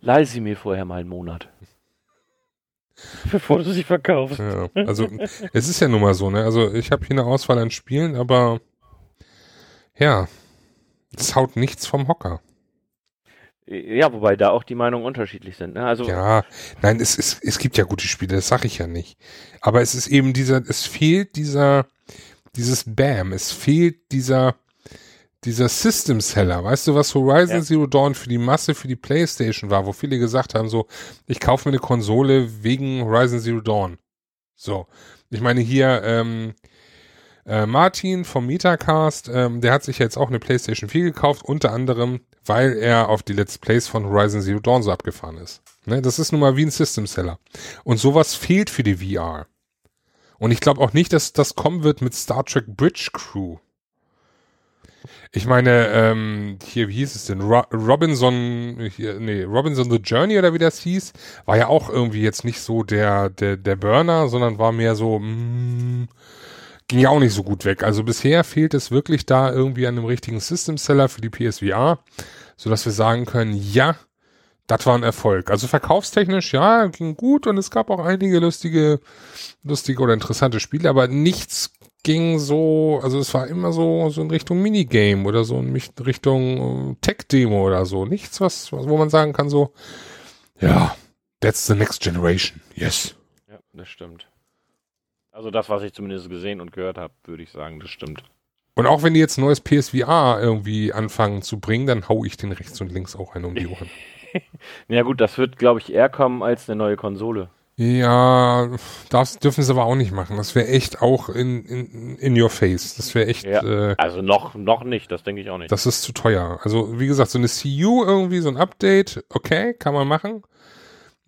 Leih sie mir vorher mal einen Monat. Bevor du sie verkaufst. ja. Also es ist ja nun mal so, ne? Also ich habe hier eine Auswahl an Spielen, aber ja, es haut nichts vom Hocker. Ja, wobei da auch die Meinungen unterschiedlich sind. Ne? Also, Ja, nein, es, es, es gibt ja gute Spiele, das sag ich ja nicht. Aber es ist eben dieser, es fehlt dieser, dieses Bam, es fehlt dieser, dieser System Seller. Weißt du, was Horizon Ja. Zero Dawn für die Masse, für die Playstation war, wo viele gesagt haben, so, ich kaufe mir eine Konsole wegen Horizon Zero Dawn. So. Ich meine hier, ähm, äh, Martin vom Metacast, ähm, der hat sich jetzt auch eine PlayStation 4 gekauft, unter anderem, weil er auf die Let's Plays von Horizon Zero Dawn so abgefahren ist. Ne, das ist nun mal wie ein System Seller. Und sowas fehlt für die VR. Und ich glaube auch nicht, dass das kommen wird mit Star Trek Bridge Crew. Ich meine, ähm, hier, wie hieß es denn? Ro Robinson, hier, nee, Robinson the Journey oder wie das hieß, war ja auch irgendwie jetzt nicht so der, der, der Burner, sondern war mehr so, mm, ging ja auch nicht so gut weg. Also bisher fehlt es wirklich da irgendwie an einem richtigen System Seller für die PSVR, sodass wir sagen können, ja, das war ein Erfolg. Also verkaufstechnisch, ja, ging gut und es gab auch einige lustige, lustige oder interessante Spiele, aber nichts ging so, also es war immer so, so in Richtung Minigame oder so in Richtung äh, Tech-Demo oder so. Nichts, was, wo man sagen kann so, ja, that's the next generation. Yes. ja, das stimmt. Also das, was ich zumindest gesehen und gehört habe, würde ich sagen, das stimmt. Und auch wenn die jetzt ein neues PSVR irgendwie anfangen zu bringen, dann hau ich den rechts und links auch einen um die Ohren. Ja gut, das wird, glaube ich, eher kommen als eine neue Konsole. Ja, das dürfen sie aber auch nicht machen. Das wäre echt auch in, in, in your face. Das wäre echt, Ja. äh, Also noch, noch nicht, das denke ich auch nicht. das ist zu teuer. Also, wie gesagt, so eine CU irgendwie, so ein Update, okay, kann man machen.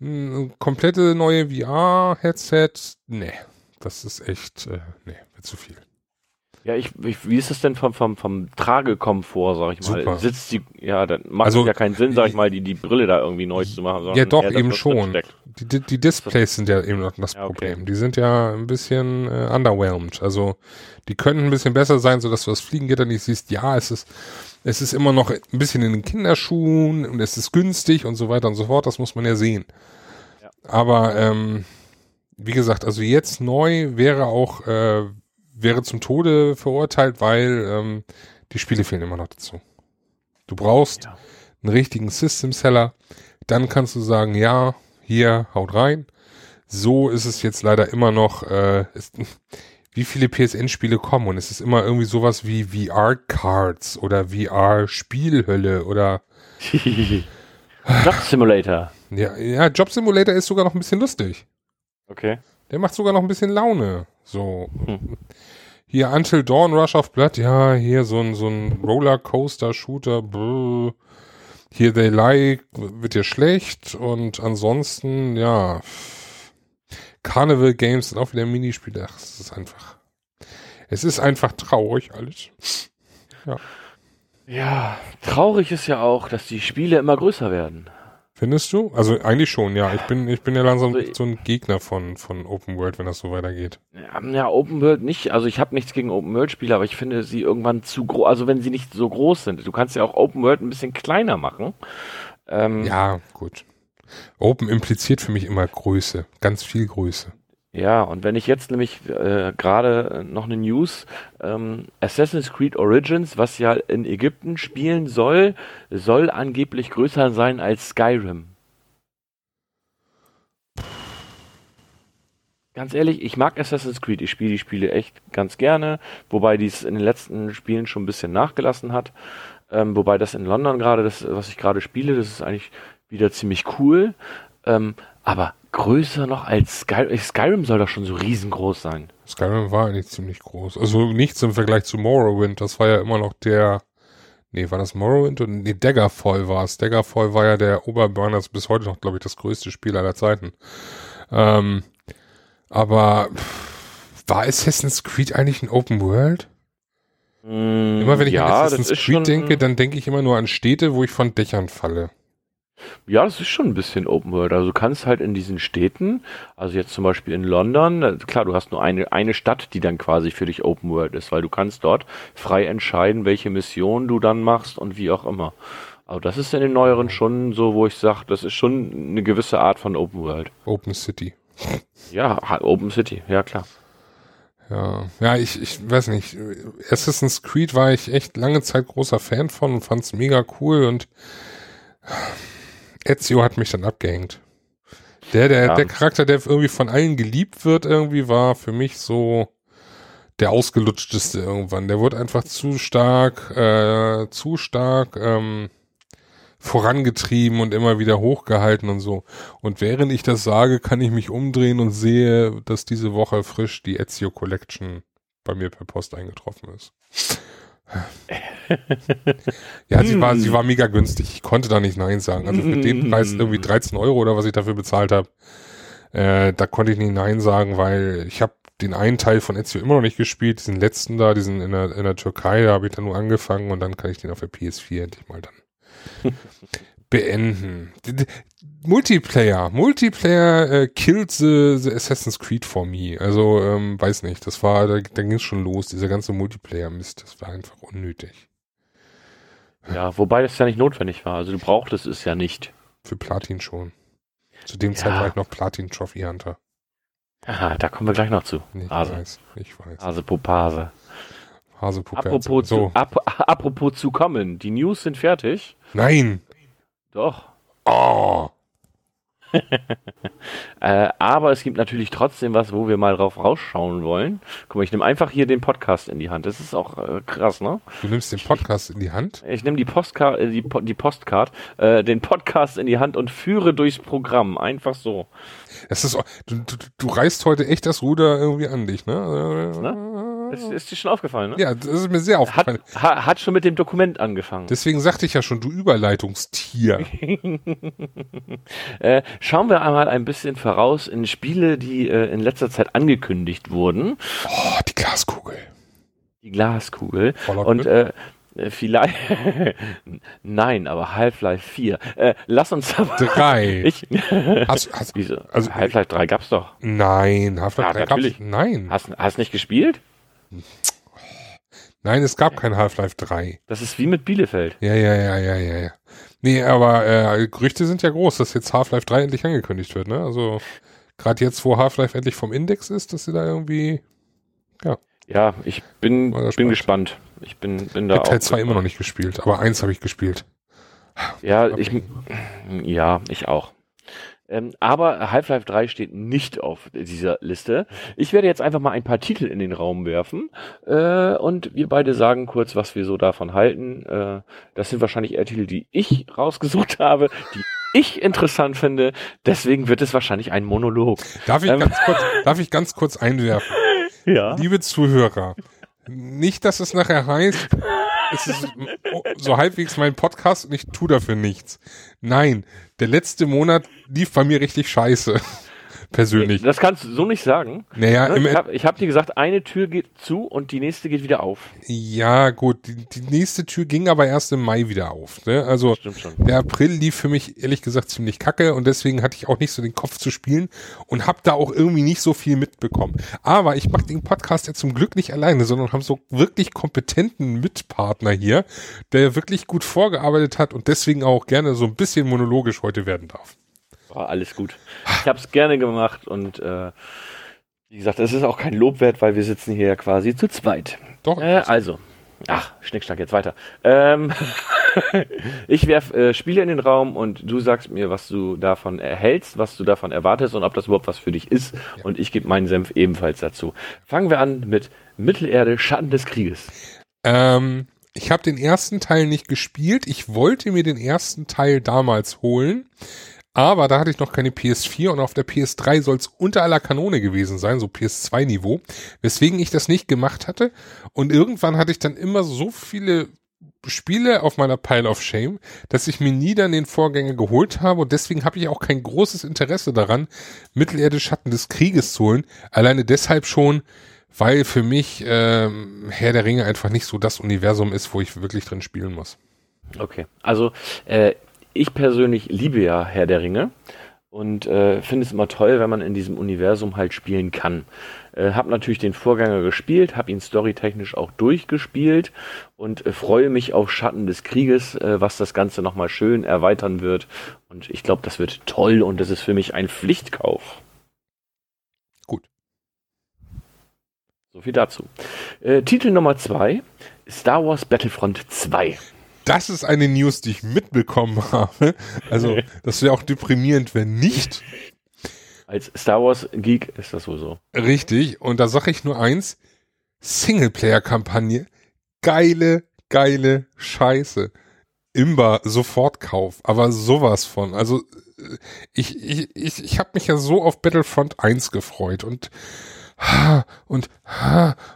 Ein komplette neue VR-Headset, nee. Das ist echt, äh, nee, zu viel. Ja, ich, ich, wie ist es denn vom, vom, vom Tragekomfort, sag ich mal? Super. Sitzt die, ja, dann macht Also, es ja keinen Sinn, sag ich mal, die, die Brille da irgendwie neu zu machen. Ja, doch, das, eben schon. Die, die, die Displays sind ja eben noch das Ja, okay. Problem. Die sind ja ein bisschen äh, underwhelmed. Also die könnten ein bisschen besser sein, sodass du das Fliegengitter nicht siehst. Ja, es ist, es ist immer noch ein bisschen in den Kinderschuhen und es ist günstig und so weiter und so fort. Das muss man ja sehen. Ja. Aber ähm, wie gesagt, also jetzt neu wäre auch äh, wäre zum Tode verurteilt, weil ähm, die Spiele fehlen immer noch dazu. Du brauchst Ja. einen richtigen System Seller, dann kannst du sagen, ja, hier, haut rein. So ist es jetzt leider immer noch, äh, ist, wie viele PSN-Spiele kommen und es ist immer irgendwie sowas wie VR-Cards oder VR-Spielhölle oder Job Simulator. ja, ja, Job Simulator ist sogar noch ein bisschen lustig. Okay. Der macht sogar noch ein bisschen Laune. So. Hm. Hier Until Dawn, Rush of Blood, ja, hier so ein, so ein Rollercoaster-Shooter, brr. Hier They Lie wird ja schlecht und ansonsten, ja, Carnival Games sind auch wieder Minispiele. Ach, es ist einfach, es ist einfach traurig alles. Ja, traurig ist ja auch, dass die Spiele immer größer werden. Findest du? Also eigentlich schon, ja. Ich bin, ich bin ja langsam Also- so ein Gegner von, von Open World, wenn das so weitergeht. Ja, Open World nicht. Also ich habe nichts gegen Open World Spiele, aber ich finde sie irgendwann zu groß. Also wenn sie nicht so groß sind. Du kannst ja auch Open World ein bisschen kleiner machen. Ähm, Ja, gut. Open impliziert für mich immer Größe, ganz viel Größe. Ja, und wenn ich jetzt nämlich äh, gerade noch eine News, ähm, Assassin's Creed Origins, was ja in Ägypten spielen soll, soll angeblich größer sein als Skyrim. Ganz ehrlich, ich mag Assassin's Creed, ich spiele die Spiele echt ganz gerne, wobei dies in den letzten Spielen schon ein bisschen nachgelassen hat. Ähm, wobei das in London gerade, das, was ich gerade spiele, das ist eigentlich wieder ziemlich cool. Ähm, aber größer noch als Skyrim. Skyrim soll doch schon so riesengroß sein. Skyrim war eigentlich ziemlich groß. Also nichts im Vergleich zu Morrowind. Das war ja immer noch der. Nee, war das Morrowind? Und nee, Daggerfall war es. Daggerfall war ja der Oberburner, das ist bis heute noch, glaube ich, das größte Spiel aller Zeiten. Ähm, aber war Assassin's Creed eigentlich ein Open World? Mm, Immer wenn ich ja, an Assassin's Creed denke, dann denke ich immer nur an Städte, wo ich von Dächern falle. Ja, das ist schon ein bisschen Open World. Also du kannst halt in diesen Städten, also jetzt zum Beispiel in London, äh, klar, du hast nur eine, eine Stadt, die dann quasi für dich Open World ist, weil du kannst dort frei entscheiden, welche Mission du dann machst und wie auch immer. Aber das ist in den neueren schon so, wo ich sage, das ist schon eine gewisse Art von Open World. Open City. Ja, Open City, ja klar. Ja, ja, ich, ich weiß nicht. Assassin's Creed war ich echt lange Zeit großer Fan von und fand's mega cool und Ezio hat mich dann abgehängt. Der, der, Ja. der Charakter, der irgendwie von allen geliebt wird, irgendwie war für mich so der ausgelutschteste irgendwann. Der wurde einfach zu stark, äh, zu stark ähm, vorangetrieben und immer wieder hochgehalten und so. Und während ich das sage, kann ich mich umdrehen und sehe, dass diese Woche frisch die Ezio Collection bei mir per Post eingetroffen ist. Ja, sie war, sie war mega günstig. Ich konnte da nicht Nein sagen. Also für den Preis irgendwie 13 Euro oder was ich dafür bezahlt habe, äh, da konnte ich nicht Nein sagen, weil ich habe den einen Teil von Ezio immer noch nicht gespielt, diesen letzten da, diesen in der, in der Türkei, da habe ich dann nur angefangen und dann kann ich den auf der PS4 endlich mal dann beenden. Multiplayer, Multiplayer äh, killed the, the Assassin's Creed for me. Also, ähm, weiß nicht, das war, da, da ging es schon los, dieser ganze Multiplayer-Mist, das war einfach unnötig. Ja, wobei das ja nicht notwendig war. Also du brauchtest es ja nicht. Für Platin schon. Zu dem Ja. Zeit war ich noch Platin Trophy Hunter. Aha, da kommen wir gleich noch zu. Ich Hase. weiß, ich weiß. Hase Popase. Apropos, so. zu, ap apropos zu kommen. Die News sind fertig. Nein! Doch. Oh! Äh, aber es gibt natürlich trotzdem was, wo wir mal drauf rausschauen wollen. Guck mal, ich nehme einfach hier den Podcast in die Hand. Das ist auch äh, krass, ne? Du nimmst den Podcast in die Hand? Ich nehme die Postka äh, die, die Postcard, äh, den Podcast in die Hand und führe durchs Programm. Einfach so. Das ist, du, du, du reißt heute echt das Ruder irgendwie an dich, ne? Ist, ist dir schon aufgefallen, ne? Ja, das ist mir sehr Hat, aufgefallen. ha, hat schon mit dem Dokument angefangen. Deswegen sagte ich ja schon, du Überleitungstier. Äh, schauen wir einmal ein bisschen voraus in Spiele, die äh, in letzter Zeit angekündigt wurden. Oh, die Glaskugel. Die Glaskugel. Fallout Und äh, vielleicht. Nein, aber Half-Life 4. Äh, lass uns aber. Drei. Ich, Hast, hast, Wieso? also- Half-Life 3 gab's doch. nein, Half-Life Ja, 3 gab's, natürlich. nein. Hast, hast nicht gespielt? Nein, es gab kein Half-Life 3. Das ist wie mit Bielefeld. Ja, ja, ja, ja, ja, ja. Nee, aber äh, Gerüchte sind ja groß, dass jetzt Half-Life 3 endlich angekündigt wird, ne? Also gerade jetzt, wo Half-Life endlich vom Index ist, dass sie da irgendwie. Ja, ich bin, bin gespannt. Ich bin, bin Ich da habe auch. Teil 2 immer noch nicht gespielt, aber eins habe ich gespielt. Ja, ich, ja, ich auch. Ähm, aber Half-Life 3 steht nicht auf dieser Liste. Ich werde jetzt einfach mal ein paar Titel in den Raum werfen äh, und wir beide sagen kurz, was wir so davon halten. Äh, das sind wahrscheinlich eher Titel, die ich rausgesucht habe, die ich interessant finde. Deswegen wird es wahrscheinlich ein Monolog. Darf ich, Ähm. ganz, kurz, darf ich ganz kurz einwerfen? Ja. Liebe Zuhörer, nicht, dass es nachher heißt, es ist so halbwegs mein Podcast und ich tu dafür nichts. Nein, der letzte Monat lief bei mir richtig scheiße. Persönlich. Das kannst du so nicht sagen. Naja, Ne? Ich habe ich hab dir gesagt, eine Tür geht zu und die nächste geht wieder auf. ja gut, die, die nächste Tür ging aber erst im Mai wieder auf. Ne? Also der April lief für mich ehrlich gesagt ziemlich kacke und deswegen hatte ich auch nicht so den Kopf zu spielen und habe da auch irgendwie nicht so viel mitbekommen. Aber ich mache den Podcast ja zum Glück nicht alleine, sondern haben so wirklich kompetenten Mitpartner hier, der wirklich gut vorgearbeitet hat und deswegen auch gerne so ein bisschen monologisch heute werden darf. War alles gut. Ich habe es gerne gemacht und äh, wie gesagt, es ist auch kein Lob wert, weil wir sitzen hier ja quasi zu zweit. Doch, Äh, also, ach, Schnickschnack, jetzt weiter. Ähm, ich werf äh, Spiele in den Raum und du sagst mir, was du davon erhältst, was du davon erwartest und ob das überhaupt was für dich ist. Ja. Und ich gebe meinen Senf ebenfalls dazu. Fangen wir an mit Mittelerde, Schatten des Krieges. Ähm, ich habe den ersten Teil nicht gespielt. Ich wollte mir den ersten Teil damals holen. Aber da hatte ich noch keine PS4 und auf der PS3 soll es unter aller Kanone gewesen sein, so PS2-Niveau, weswegen ich das nicht gemacht hatte. Und irgendwann hatte ich dann immer so viele Spiele auf meiner Pile of Shame, dass ich mir nie dann den Vorgänger geholt habe und deswegen habe ich auch kein großes Interesse daran, Mittelerde Schatten des Krieges zu holen. Alleine deshalb schon, weil für mich ähm, Herr der Ringe einfach nicht so das Universum ist, wo ich wirklich drin spielen muss. Okay, also äh, ich persönlich liebe ja Herr der Ringe und äh, finde es immer toll, wenn man in diesem Universum halt spielen kann. Äh, hab natürlich den Vorgänger gespielt, habe ihn storytechnisch auch durchgespielt und äh, freue mich auf Schatten des Krieges, äh, was das Ganze nochmal schön erweitern wird. Und ich glaube, das wird toll und das ist für mich ein Pflichtkauf. Gut. So viel dazu. Äh, Titel Nummer zwei: Star Wars Battlefront 2 das ist eine News, die ich mitbekommen habe. Also, das wäre auch deprimierend, wenn nicht. Als Star Wars Geek ist das wohl so. Richtig. Und da sage ich nur eins. Singleplayer-Kampagne. Geile, geile Scheiße. Imba, Sofortkauf. Aber sowas von. Also, ich, ich, ich, ich habe mich ja so auf Battlefront 1 gefreut und und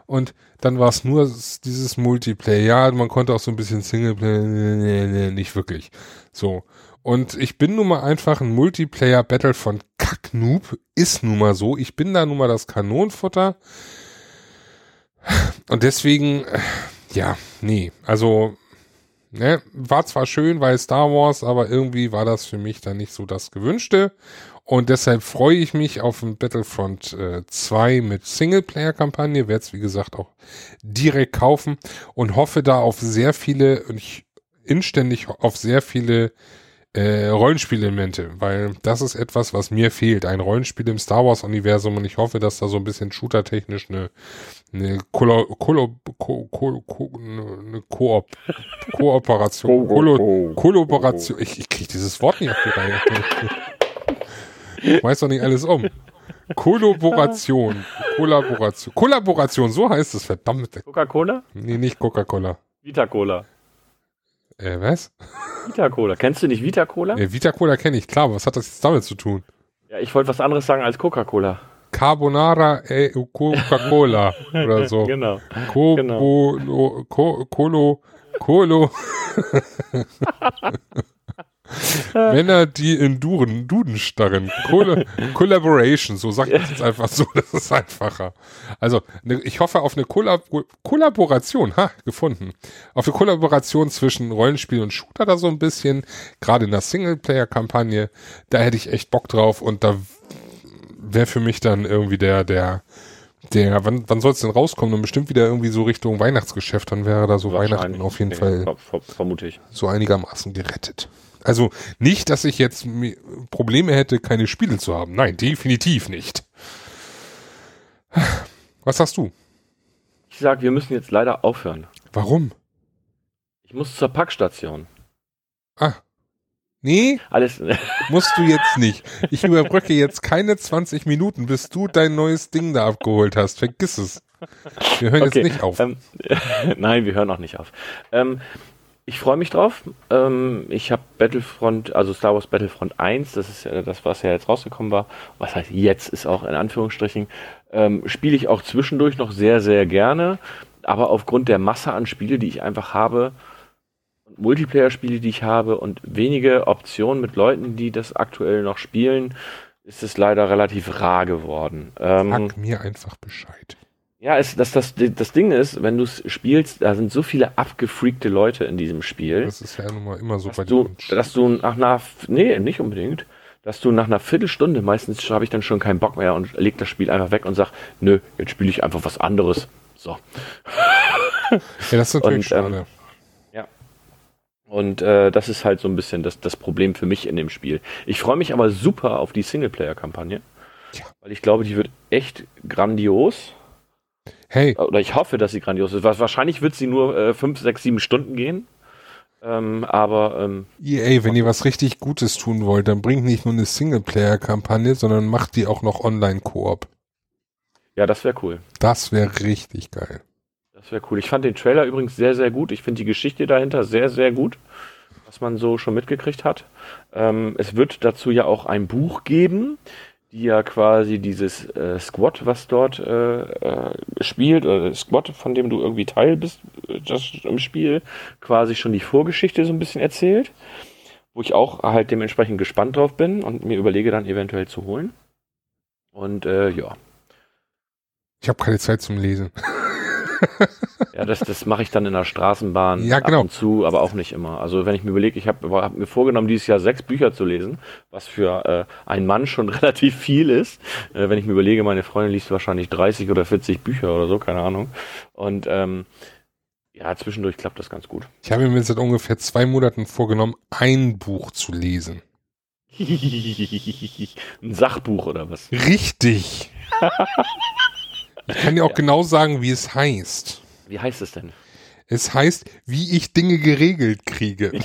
und dann war es nur dieses Multiplayer. Ja, man konnte auch so ein bisschen Singleplayer, nee, nee, nicht wirklich. So. Und ich bin nun mal einfach ein Multiplayer-Battle von Kacknoob. Ist nun mal so. Ich bin da nun mal das Kanonenfutter. Und deswegen, ja, nee. Also, ne, war zwar schön, weil Star Wars, aber irgendwie war das für mich dann nicht so das Gewünschte. Und deshalb freue ich mich auf ein Battlefront äh, 2 mit Singleplayer-Kampagne, werde es wie gesagt auch direkt kaufen. Und hoffe da auf sehr viele und ich inständig auf sehr viele äh, Rollenspielelemente, weil das ist etwas, was mir fehlt. Ein Rollenspiel im Star Wars-Universum. Und ich hoffe, dass da so ein bisschen shootertechnisch eine, eine, Kolo, Kolo, Ko, Ko, Ko, eine Koop, Kooperation, Kolo, Kollaboration, ich, ich kriege dieses Wort nicht auf die Reihe. Ich weiß doch nicht alles um. Kollaboration. Kollaboration. Kollaboration, so heißt es, verdammt. Coca-Cola? Nee, nicht Coca-Cola. Vita-Cola. Äh, was? Vita-Cola. Kennst du nicht Vita-Cola? Ja, Vita-Cola kenne ich, klar. Was hat das jetzt damit zu tun? Ja, ich wollte was anderes sagen als Coca-Cola. Carbonara e Coca-Cola oder so. genau. Co genau. Co Colo Colo Männer, die in Duden, Duden starren. Coll Collaboration, so sagt man es jetzt einfach so, das ist einfacher. Also, ne, ich hoffe auf eine Kollab Kollaboration, ha, gefunden. Auf eine Kollaboration zwischen Rollenspiel und Shooter da so ein bisschen, gerade in der Singleplayer-Kampagne, da hätte ich echt Bock drauf und da wäre für mich dann irgendwie der, der, der, wann, wann soll es denn rauskommen? Und bestimmt wieder irgendwie so Richtung Weihnachtsgeschäft, dann wäre da so Weihnachten auf jeden Fall vermute ich. so einigermaßen gerettet. Also nicht, dass ich jetzt Probleme hätte, keine Spiele zu haben. Nein, definitiv nicht. Was sagst du? Ich sag, wir müssen jetzt leider aufhören. Warum? Ich muss zur Packstation. Ah. Nee, Alles. musst du jetzt nicht. Ich überbrücke jetzt keine 20 Minuten, bis du dein neues Ding da abgeholt hast. Vergiss es. Wir hören okay. jetzt nicht auf. Ähm, nein, wir hören auch nicht auf. Ähm, ich freue mich drauf. Ähm, ich habe Battlefront, also Star Wars Battlefront 1, das ist ja das, was ja jetzt rausgekommen war. Was heißt jetzt, ist auch in Anführungsstrichen. Ähm, Spiele ich auch zwischendurch noch sehr, sehr gerne. Aber aufgrund der Masse an Spiele, die ich einfach habe, Multiplayer-Spiele, die ich habe und wenige Optionen mit Leuten, die das aktuell noch spielen, ist es leider relativ rar geworden. Ähm, Sag mir einfach Bescheid. Ja, es, das, das, das Ding ist, wenn du es spielst, da sind so viele abgefreakte Leute in diesem Spiel. Das ist ja nun mal immer so bei du, Dass du nach einer, nee, nicht unbedingt, dass du nach einer Viertelstunde, meistens habe ich dann schon keinen Bock mehr und leg das Spiel einfach weg und sag, nö, jetzt spiele ich einfach was anderes. So. ja, das ist natürlich und, ähm, schade. ja. Und äh, das ist halt so ein bisschen das, das Problem für mich in dem Spiel. Ich freue mich aber super auf die Singleplayer-Kampagne. Ja. Weil ich glaube, die wird echt grandios. Hey. Oder ich hoffe, dass sie grandios ist. Wahrscheinlich wird sie nur 5, 6, 7 Stunden gehen. Ähm, aber ähm, EA, wenn ihr was richtig Gutes tun wollt, dann bringt nicht nur eine Singleplayer-Kampagne, sondern macht die auch noch Online-Koop. ja, das wäre cool. Das wäre richtig geil. Das wäre cool. Ich fand den Trailer übrigens sehr, sehr gut. Ich finde die Geschichte dahinter sehr, sehr gut, was man so schon mitgekriegt hat. Ähm, es wird dazu ja auch ein Buch geben, die ja quasi dieses äh, Squad, was dort äh, äh, spielt, oder Squad, von dem du irgendwie Teil bist, äh, das im Spiel, quasi schon die Vorgeschichte so ein bisschen erzählt, wo ich auch halt dementsprechend gespannt drauf bin und mir überlege dann eventuell zu holen. Und äh, ja, Ich habe keine Zeit zum Lesen. Ja, das, das mache ich dann in der Straßenbahn Ja, genau. ab und zu, aber auch nicht immer. Also wenn ich mir überlege, ich habe hab mir vorgenommen, dieses Jahr sechs Bücher zu lesen, was für äh, einen Mann schon relativ viel ist. Äh, wenn ich mir überlege, meine Freundin liest wahrscheinlich 30 oder 40 Bücher oder so, keine Ahnung. Und ähm, ja, zwischendurch klappt das ganz gut. Ich habe mir seit ungefähr zwei Monaten vorgenommen, ein Buch zu lesen. Ein Sachbuch oder was? Richtig. Ich kann dir auch genau sagen, wie es heißt. Wie heißt es denn? Es heißt, wie ich Dinge geregelt kriege.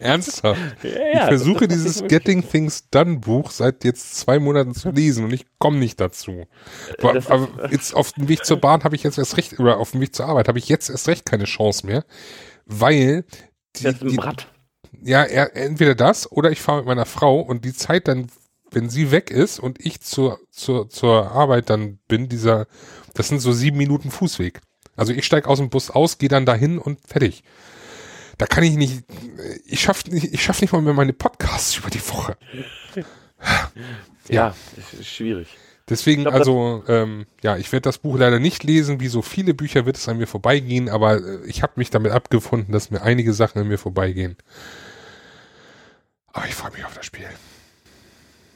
Ernsthaft. ich versuche dieses Getting Things Done Buch seit jetzt zwei Monaten zu lesen und ich komme nicht dazu. Aber, das ist- aber jetzt auf dem Weg zur Bahn habe ich jetzt erst recht, oder auf dem Weg zur Arbeit habe ich jetzt erst recht keine Chance mehr, weil die, mit die, dem Rad. ja, er, entweder das oder ich fahre mit meiner Frau und die Zeit dann, wenn sie weg ist und ich zur, zur, zur Arbeit dann bin, dieser, das sind so sieben Minuten Fußweg. Also ich steig aus dem Bus aus, gehe dann dahin und fertig. Da kann ich nicht, ich schaff nicht, ich schaff nicht mal mehr meine Podcasts über die Woche. Ja, das ist schwierig. Deswegen, glaub, also, ähm, ja, ich werde das Buch leider nicht lesen. Wie so viele Bücher wird es an mir vorbeigehen, aber äh, ich habe mich damit abgefunden, dass mir einige Sachen an mir vorbeigehen. Aber ich freue mich auf das Spiel.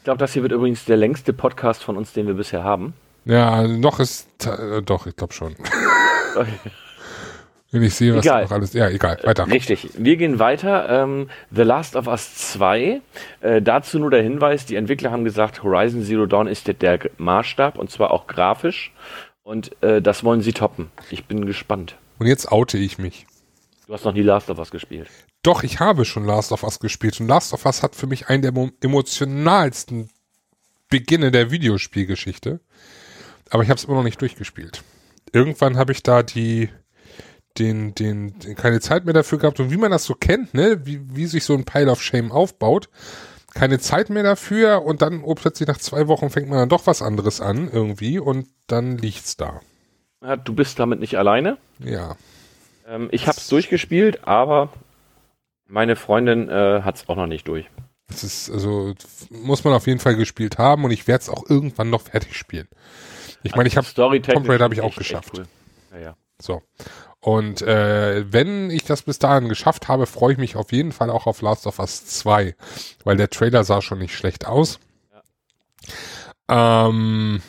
Ich glaube, das hier wird übrigens der längste Podcast von uns, den wir bisher haben. Ja, noch ist, äh, doch, ich glaube schon. Wenn ich sehe, was Egal. noch alles, ja, egal, weiter. Richtig. Wir gehen weiter. Ähm, The Last of Us 2. Äh, dazu nur der Hinweis, die Entwickler haben gesagt, Horizon Zero Dawn ist der, der Maßstab und zwar auch grafisch. Und äh, das wollen sie toppen. Ich bin gespannt. Und jetzt oute ich mich. Du hast noch nie Last of Us gespielt. Doch, ich habe schon Last of Us gespielt und Last of Us hat für mich einen der mo- emotionalsten Beginne der Videospielgeschichte. Aber ich habe es immer noch nicht durchgespielt. Irgendwann habe ich da die den, den, den keine Zeit mehr dafür gehabt und wie man das so kennt, ne, wie, wie sich so ein Pile of Shame aufbaut, keine Zeit mehr dafür und dann oh, plötzlich nach zwei Wochen fängt man dann doch was anderes an irgendwie und dann liegt's da. Ja, du bist damit nicht alleine. Ja. Ähm, ich habe es durchgespielt, aber meine Freundin äh, hat es auch noch nicht durch. Das ist, also, muss man auf jeden Fall gespielt haben und ich werde es auch irgendwann noch fertig spielen. Ich meine, ich habe Tomb Raider habe ich auch echt- echt geschafft. cool. Ja, ja. So. Und äh, wenn ich das bis dahin geschafft habe, freue ich mich auf jeden Fall auch auf Last of Us 2, weil der Trailer sah schon nicht schlecht aus. Ähm,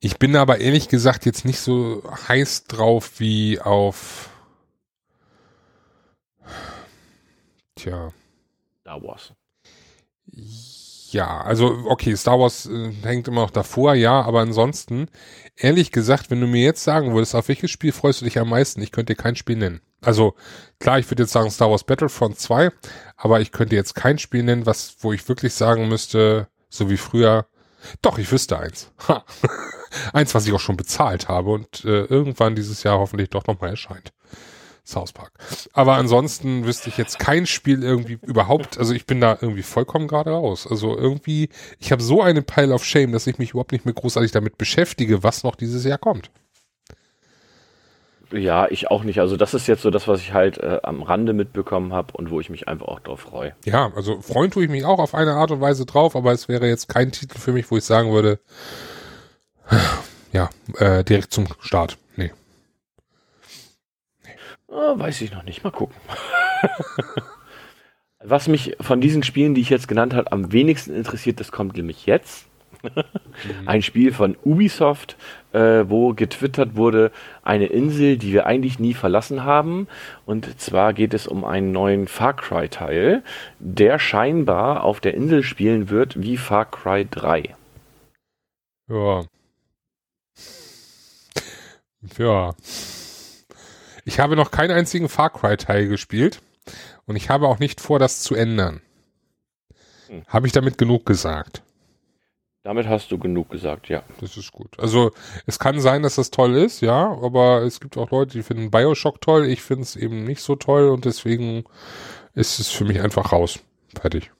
ich bin aber ehrlich gesagt jetzt nicht so heiß drauf wie auf. Tja. Star Wars. Ja, also okay, Star Wars äh, hängt immer noch davor, ja, aber ansonsten, ehrlich gesagt, wenn du mir jetzt sagen würdest, auf welches Spiel freust du dich am meisten, ich könnte dir kein Spiel nennen. Also klar, ich würde jetzt sagen Star Wars Battlefront 2, aber ich könnte jetzt kein Spiel nennen, was, wo ich wirklich sagen müsste, so wie früher, doch, ich wüsste eins. Ha. eins, was ich auch schon bezahlt habe und äh, irgendwann dieses Jahr hoffentlich doch nochmal erscheint. South Park. Aber ansonsten wüsste ich jetzt kein Spiel irgendwie überhaupt, also ich bin da irgendwie vollkommen gerade raus. Also irgendwie, ich habe so eine Pile of Shame, dass ich mich überhaupt nicht mehr großartig damit beschäftige, was noch dieses Jahr kommt. Ja, ich auch nicht. Also das ist jetzt so das, was ich halt äh, am Rande mitbekommen habe und wo ich mich einfach auch drauf freue. Ja, also freuen tue ich mich auch auf eine Art und Weise drauf, aber es wäre jetzt kein Titel für mich, wo ich sagen würde, ja, äh, direkt zum Start. Nee. Ah, weiß ich noch nicht. Mal gucken. Was mich von diesen Spielen, die ich jetzt genannt habe, am wenigsten interessiert, das kommt nämlich jetzt. Ein Spiel von Ubisoft, äh, wo getwittert wurde, eine Insel, die wir eigentlich nie verlassen haben. Und zwar geht es um einen neuen Far Cry-Teil, der scheinbar auf der Insel spielen wird wie Far Cry 3. Ja. Ja. Ich habe noch keinen einzigen Far Cry Teil gespielt und ich habe auch nicht vor, das zu ändern. Hm. Habe ich damit genug gesagt? Damit hast du genug gesagt, ja. Das ist gut. Also es kann sein, dass das toll ist, ja, aber es gibt auch Leute, die finden Bioshock toll. Ich finde es eben nicht so toll und deswegen ist es für mich einfach raus. Fertig.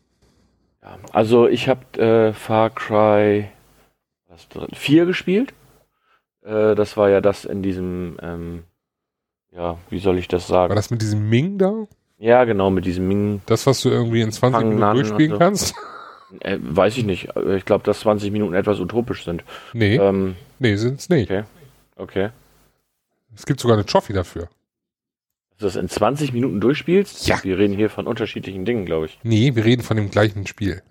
ja. Also ich habe äh, Far Cry was drin, 4 gespielt. Äh, das war ja das in diesem, ähm, ja, wie soll ich das War sagen? das mit diesem Ming da? Ja, genau, mit diesem Ming. Das, was du irgendwie in 20 Fangen Minuten an durchspielen und so. kannst? Äh, weiß ich nicht. Ich glaube, dass 20 Minuten etwas utopisch sind. Nee, Ähm, nee, sind's nicht. okay. Okay. Es gibt sogar eine Trophy dafür. Dass du das in 20 Minuten durchspielst? Ja. Wir reden hier von unterschiedlichen Dingen, glaube ich. Nee, wir reden von dem gleichen Spiel.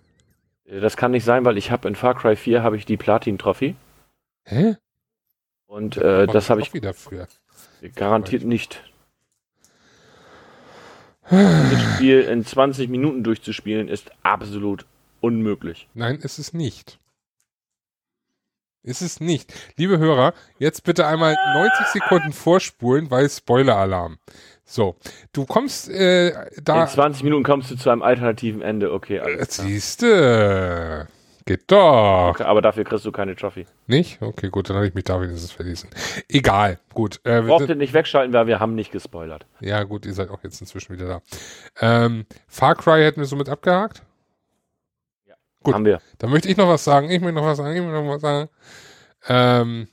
Äh, Das kann nicht sein, weil ich habe in Far Cry 4 habe ich die Platin-Trophy. Hä? Und äh, das habe ich dafür. Garantiert nicht. Das Spiel in 20 Minuten durchzuspielen ist absolut unmöglich. Nein, ist es nicht. Ist es nicht. Liebe Hörer, jetzt bitte einmal 90 Sekunden vorspulen, weil Spoiler-Alarm. So, du kommst äh, da. In 20 Minuten kommst du zu einem alternativen Ende. Okay, alles klar. Siehste. Geht doch. Okay, aber dafür kriegst du keine Trophy. Nicht? Okay, gut, dann habe ich mich da wenigstens verlesen. Egal, gut. Äh, Braucht ihr nicht wegschalten, weil wir haben nicht gespoilert. ja, gut, ihr seid auch jetzt inzwischen wieder da. Ähm, Far Cry hätten wir somit abgehakt. Gut. Haben wir. Da möchte ich noch was sagen. Ich möchte noch was sagen. Ich möchte noch was sagen. Ähm,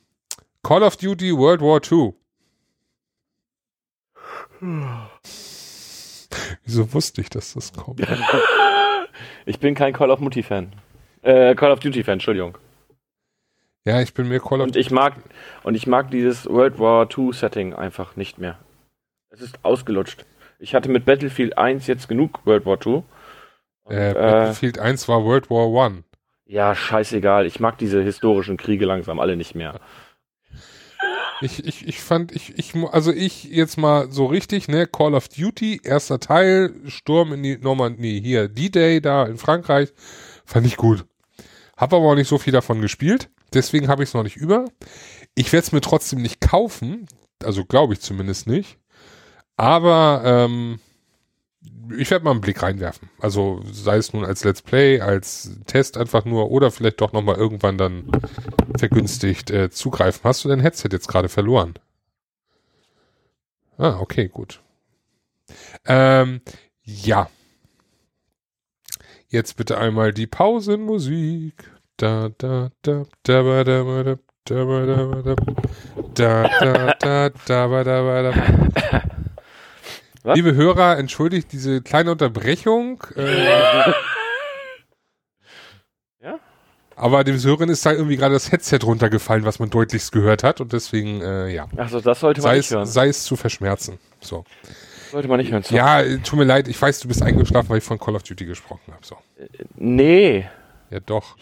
Call of Duty World War II. Wieso wusste ich, dass das kommt? Ich bin kein Call of Duty Fan. Äh, Call of Duty Fan, Entschuldigung. Ja, ich bin mir Call of Und ich mag und ich mag dieses World War II Setting einfach nicht mehr. Es ist ausgelutscht. Ich hatte mit Battlefield 1 jetzt genug World War II. Und, äh, äh, Battlefield 1 war World War One. ja, scheißegal. Ich mag diese historischen Kriege langsam alle nicht mehr. Ich, ich, ich fand, ich, ich, also ich jetzt mal so richtig, ne, Call of Duty, erster Teil, Sturm in die Normandie, hier, D-Day da in Frankreich, fand ich gut. Hab aber auch nicht so viel davon gespielt, deswegen habe ich es noch nicht über. Ich werde es mir trotzdem nicht kaufen, also glaube ich zumindest nicht. Aber ähm, ich werde mal einen Blick reinwerfen. Also sei es nun als Let's Play, als Test einfach nur oder vielleicht doch nochmal irgendwann dann vergünstigt äh, zugreifen. Hast du dein Headset jetzt gerade verloren? Ah, okay, gut. Ähm, ja. Jetzt bitte einmal die Pausenmusik. Da, da, da, da, ba, da, ba, da, da, ba, da, ba, da, da, da, da, da, ba, da, ba, da. Was? Liebe Hörer, entschuldigt diese kleine Unterbrechung. Äh, Ja? aber dem Hören ist da irgendwie gerade das Headset runtergefallen, was man deutlichst gehört hat. Und deswegen, äh, ja, Achso, das sollte man sei nicht es, hören. sei es zu verschmerzen. So. Sollte man nicht hören. So. Ja, äh, tut mir leid, ich weiß, du bist eingeschlafen, weil ich von Call of Duty gesprochen habe. So. Nee, Ja, doch.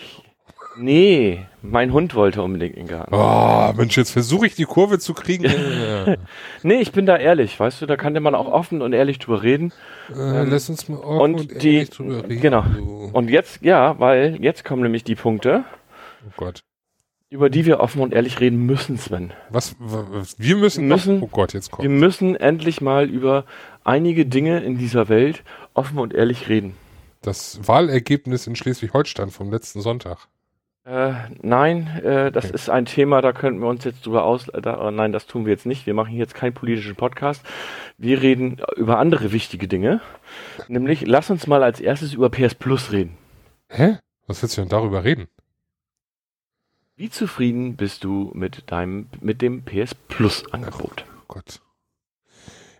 nee. Mein Hund wollte unbedingt in den Garten. Oh, Mensch, jetzt versuche ich die Kurve zu kriegen. äh, Nee, ich bin da ehrlich, weißt du, da kann man auch offen und ehrlich drüber reden. äh, lass uns mal offen und und, die- ehrlich drüber reden. genau. du. Und jetzt, ja, weil jetzt kommen nämlich die Punkte, Oh Gott. Über die wir offen und ehrlich reden müssen, Sven. Was, was wir müssen, Wir müssen- oh Gott, jetzt Wir kommt. müssen endlich mal über einige Dinge in dieser Welt offen und ehrlich reden. Das Wahlergebnis in Schleswig-Holstein vom letzten Sonntag. Äh, nein, äh, das Okay. ist ein Thema, da könnten wir uns jetzt drüber aus. Da, äh, nein, das tun wir jetzt nicht. Wir machen jetzt keinen politischen Podcast. Wir reden über andere wichtige Dinge. Nämlich, lass uns mal als erstes über PS Plus reden. Hä? Was willst du denn darüber reden? Wie zufrieden bist du mit deinem, mit dem PS Plus Angebot? Oh Gott.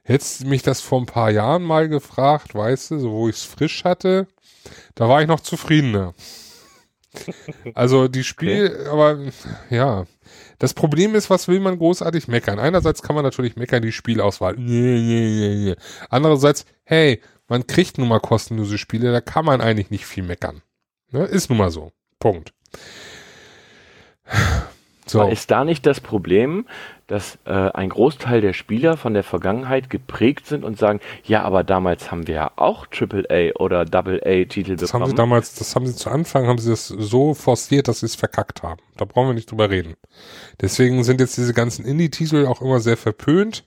Hättest du mich das vor ein paar Jahren mal gefragt, weißt du, so wo ich es frisch hatte, da war ich noch zufriedener. Also die Spiel, aber ja. Das Problem ist, was will man großartig meckern? Einerseits kann man natürlich meckern, die Spielauswahl. Andererseits, hey, man kriegt nun mal kostenlose Spiele, da kann man eigentlich nicht viel meckern. Ne? Ist nun mal so. Punkt. So. Aber ist da nicht das Problem, dass äh, ein Großteil der Spieler von der Vergangenheit geprägt sind und sagen, ja, aber damals haben wir ja auch AAA oder AA-Titel Das haben sie bekommen? damals, das haben sie zu Anfang, haben sie das so forciert, dass sie es verkackt haben. Da brauchen wir nicht drüber reden. Deswegen sind jetzt diese ganzen Indie-Titel auch immer sehr verpönt.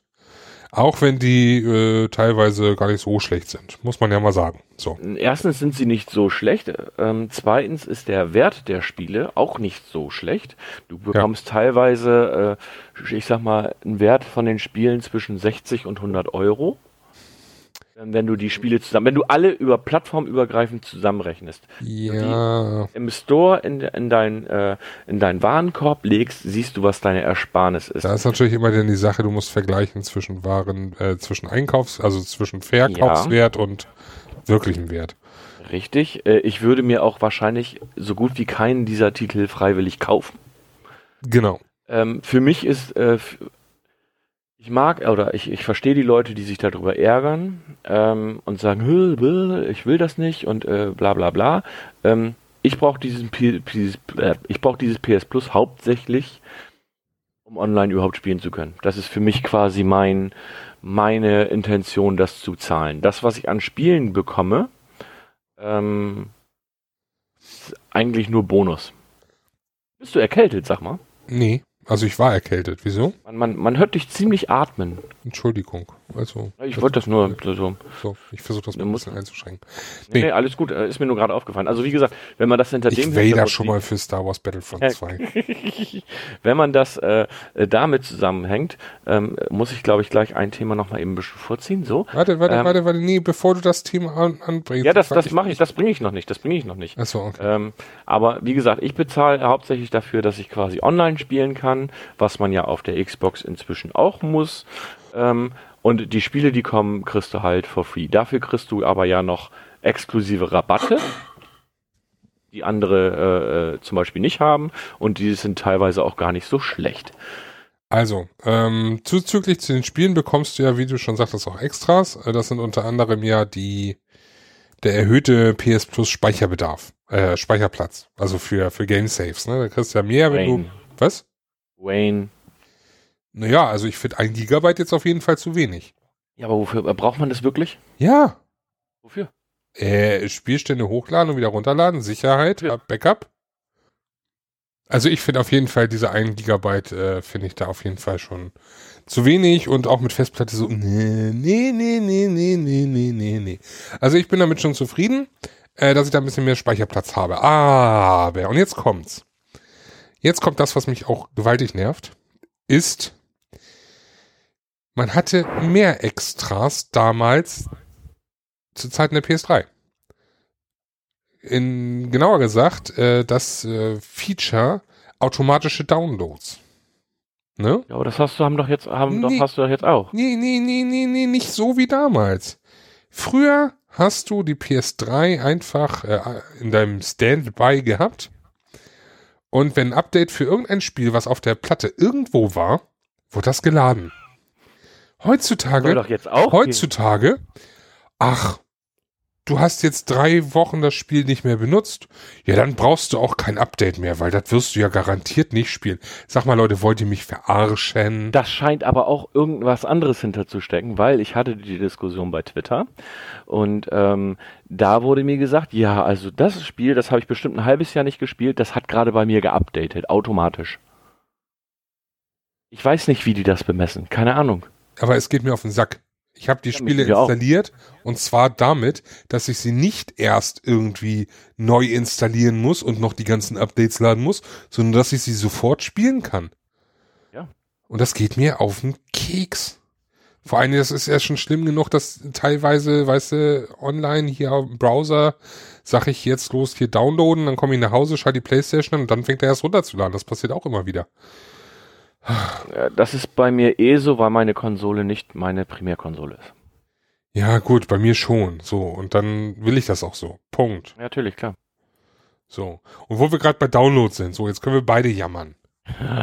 Auch wenn die äh, teilweise gar nicht so schlecht sind, muss man ja mal sagen. So. Erstens sind sie nicht so schlecht. Ähm, zweitens ist der Wert der Spiele auch nicht so schlecht. Du bekommst ja. teilweise, äh, ich sag mal, einen Wert von den Spielen zwischen 60 und 100 Euro. Wenn du die Spiele zusammen, wenn du alle über plattformübergreifend zusammenrechnest. Ja. Im Store in, in, dein, äh, in deinen Warenkorb legst, siehst du, was deine Ersparnis ist. Da ist natürlich immer dann die Sache, du musst vergleichen zwischen Waren, äh, zwischen Einkaufs-, also zwischen Verkaufswert ja. und wirklichem Wert. Richtig. Äh, ich würde mir auch wahrscheinlich so gut wie keinen dieser Titel freiwillig kaufen. Genau. Ähm, für mich ist äh, ich mag oder ich, ich verstehe die Leute, die sich darüber ärgern ähm, und sagen, ich will das nicht und äh, bla bla bla. Ähm, ich brauche dieses, dieses, äh, ich brauch dieses PS Plus hauptsächlich, um online überhaupt spielen zu können. Das ist für mich quasi mein, meine Intention, das zu zahlen. Das, was ich an Spielen bekomme, ähm, ist eigentlich nur Bonus. Bist du erkältet, sag mal? Nee. Also ich war erkältet. Wieso? Man, man, man hört dich ziemlich atmen. Entschuldigung. Also. Ich wollte das nur so. So, ich versuche das mal ein bisschen einzuschränken. Nee. nee, alles gut. Äh, ist mir nur gerade aufgefallen. Also wie gesagt, wenn man das hinter ich dem. Ich da schon mal für Star Wars Battlefront 2. wenn man das äh, äh, damit zusammenhängt, ähm, muss ich glaube ich gleich ein Thema nochmal eben ein bisschen vorziehen. So. Warte, warte, ähm, warte, warte. Nee, bevor du das Thema an, anbringst. Ja, das, das mache ich. Das bringe ich noch nicht. Das bringe ich noch nicht. Achso, okay. Ähm, aber wie gesagt, ich bezahle hauptsächlich dafür, dass ich quasi online spielen kann, was man ja auf der Xbox inzwischen auch muss. Ähm, und die Spiele, die kommen, kriegst du halt for free. Dafür kriegst du aber ja noch exklusive Rabatte, die andere äh, äh, zum Beispiel nicht haben. Und die sind teilweise auch gar nicht so schlecht. Also, ähm, zuzüglich zu den Spielen bekommst du ja, wie du schon sagtest, auch Extras. Äh, das sind unter anderem ja die der erhöhte PS Plus Speicherbedarf, äh, Speicherplatz. Also für, für Game Saves, ne? Da kriegst du ja mehr, wenn Wayne. du. Was? Wayne. Naja, also ich finde ein Gigabyte jetzt auf jeden Fall zu wenig. Ja, aber wofür braucht man das wirklich? Ja. Wofür? Äh, Spielstände hochladen und wieder runterladen, Sicherheit, ja. Backup. Also ich finde auf jeden Fall diese 1 Gigabyte äh, finde ich da auf jeden Fall schon zu wenig und auch mit Festplatte so nee, nee, nee, nee, nee, nee, nee, nee, nee. Also ich bin damit schon zufrieden, äh, dass ich da ein bisschen mehr Speicherplatz habe. Aber, und jetzt kommt's. Jetzt kommt das, was mich auch gewaltig nervt, ist man hatte mehr Extras damals zu Zeiten der PS3. In, genauer gesagt, äh, das äh, Feature automatische Downloads. Ne? Ja, aber das hast du haben doch jetzt haben nee, doch hast du doch jetzt auch. Nee, nee, nee, nee, nee, nicht so wie damals. Früher hast du die PS3 einfach äh, in deinem Standby gehabt. Und wenn ein Update für irgendein Spiel, was auf der Platte irgendwo war, wurde das geladen. Heutzutage, doch jetzt auch heutzutage, gehen. ach, du hast jetzt drei Wochen das Spiel nicht mehr benutzt. Ja, dann brauchst du auch kein Update mehr, weil das wirst du ja garantiert nicht spielen. Sag mal, Leute, wollt ihr mich verarschen? Das scheint aber auch irgendwas anderes hinterzustecken, weil ich hatte die Diskussion bei Twitter und ähm, da wurde mir gesagt, ja, also das Spiel, das habe ich bestimmt ein halbes Jahr nicht gespielt, das hat gerade bei mir geupdatet, automatisch. Ich weiß nicht, wie die das bemessen, keine Ahnung aber es geht mir auf den Sack. Ich habe die ja, Spiele installiert auch. und zwar damit, dass ich sie nicht erst irgendwie neu installieren muss und noch die ganzen Updates laden muss, sondern dass ich sie sofort spielen kann. Ja. Und das geht mir auf den Keks. Vor allem, das ist ja schon schlimm genug, dass teilweise, weißt du, online hier im Browser sag ich jetzt los hier downloaden, dann komme ich nach Hause, schalte die Playstation an und dann fängt er erst runterzuladen. Das passiert auch immer wieder. Das ist bei mir eh so, weil meine Konsole nicht meine Primärkonsole ist. Ja, gut, bei mir schon. So, und dann will ich das auch so. Punkt. Natürlich, klar. So. Und wo wir gerade bei Download sind, so, jetzt können wir beide jammern.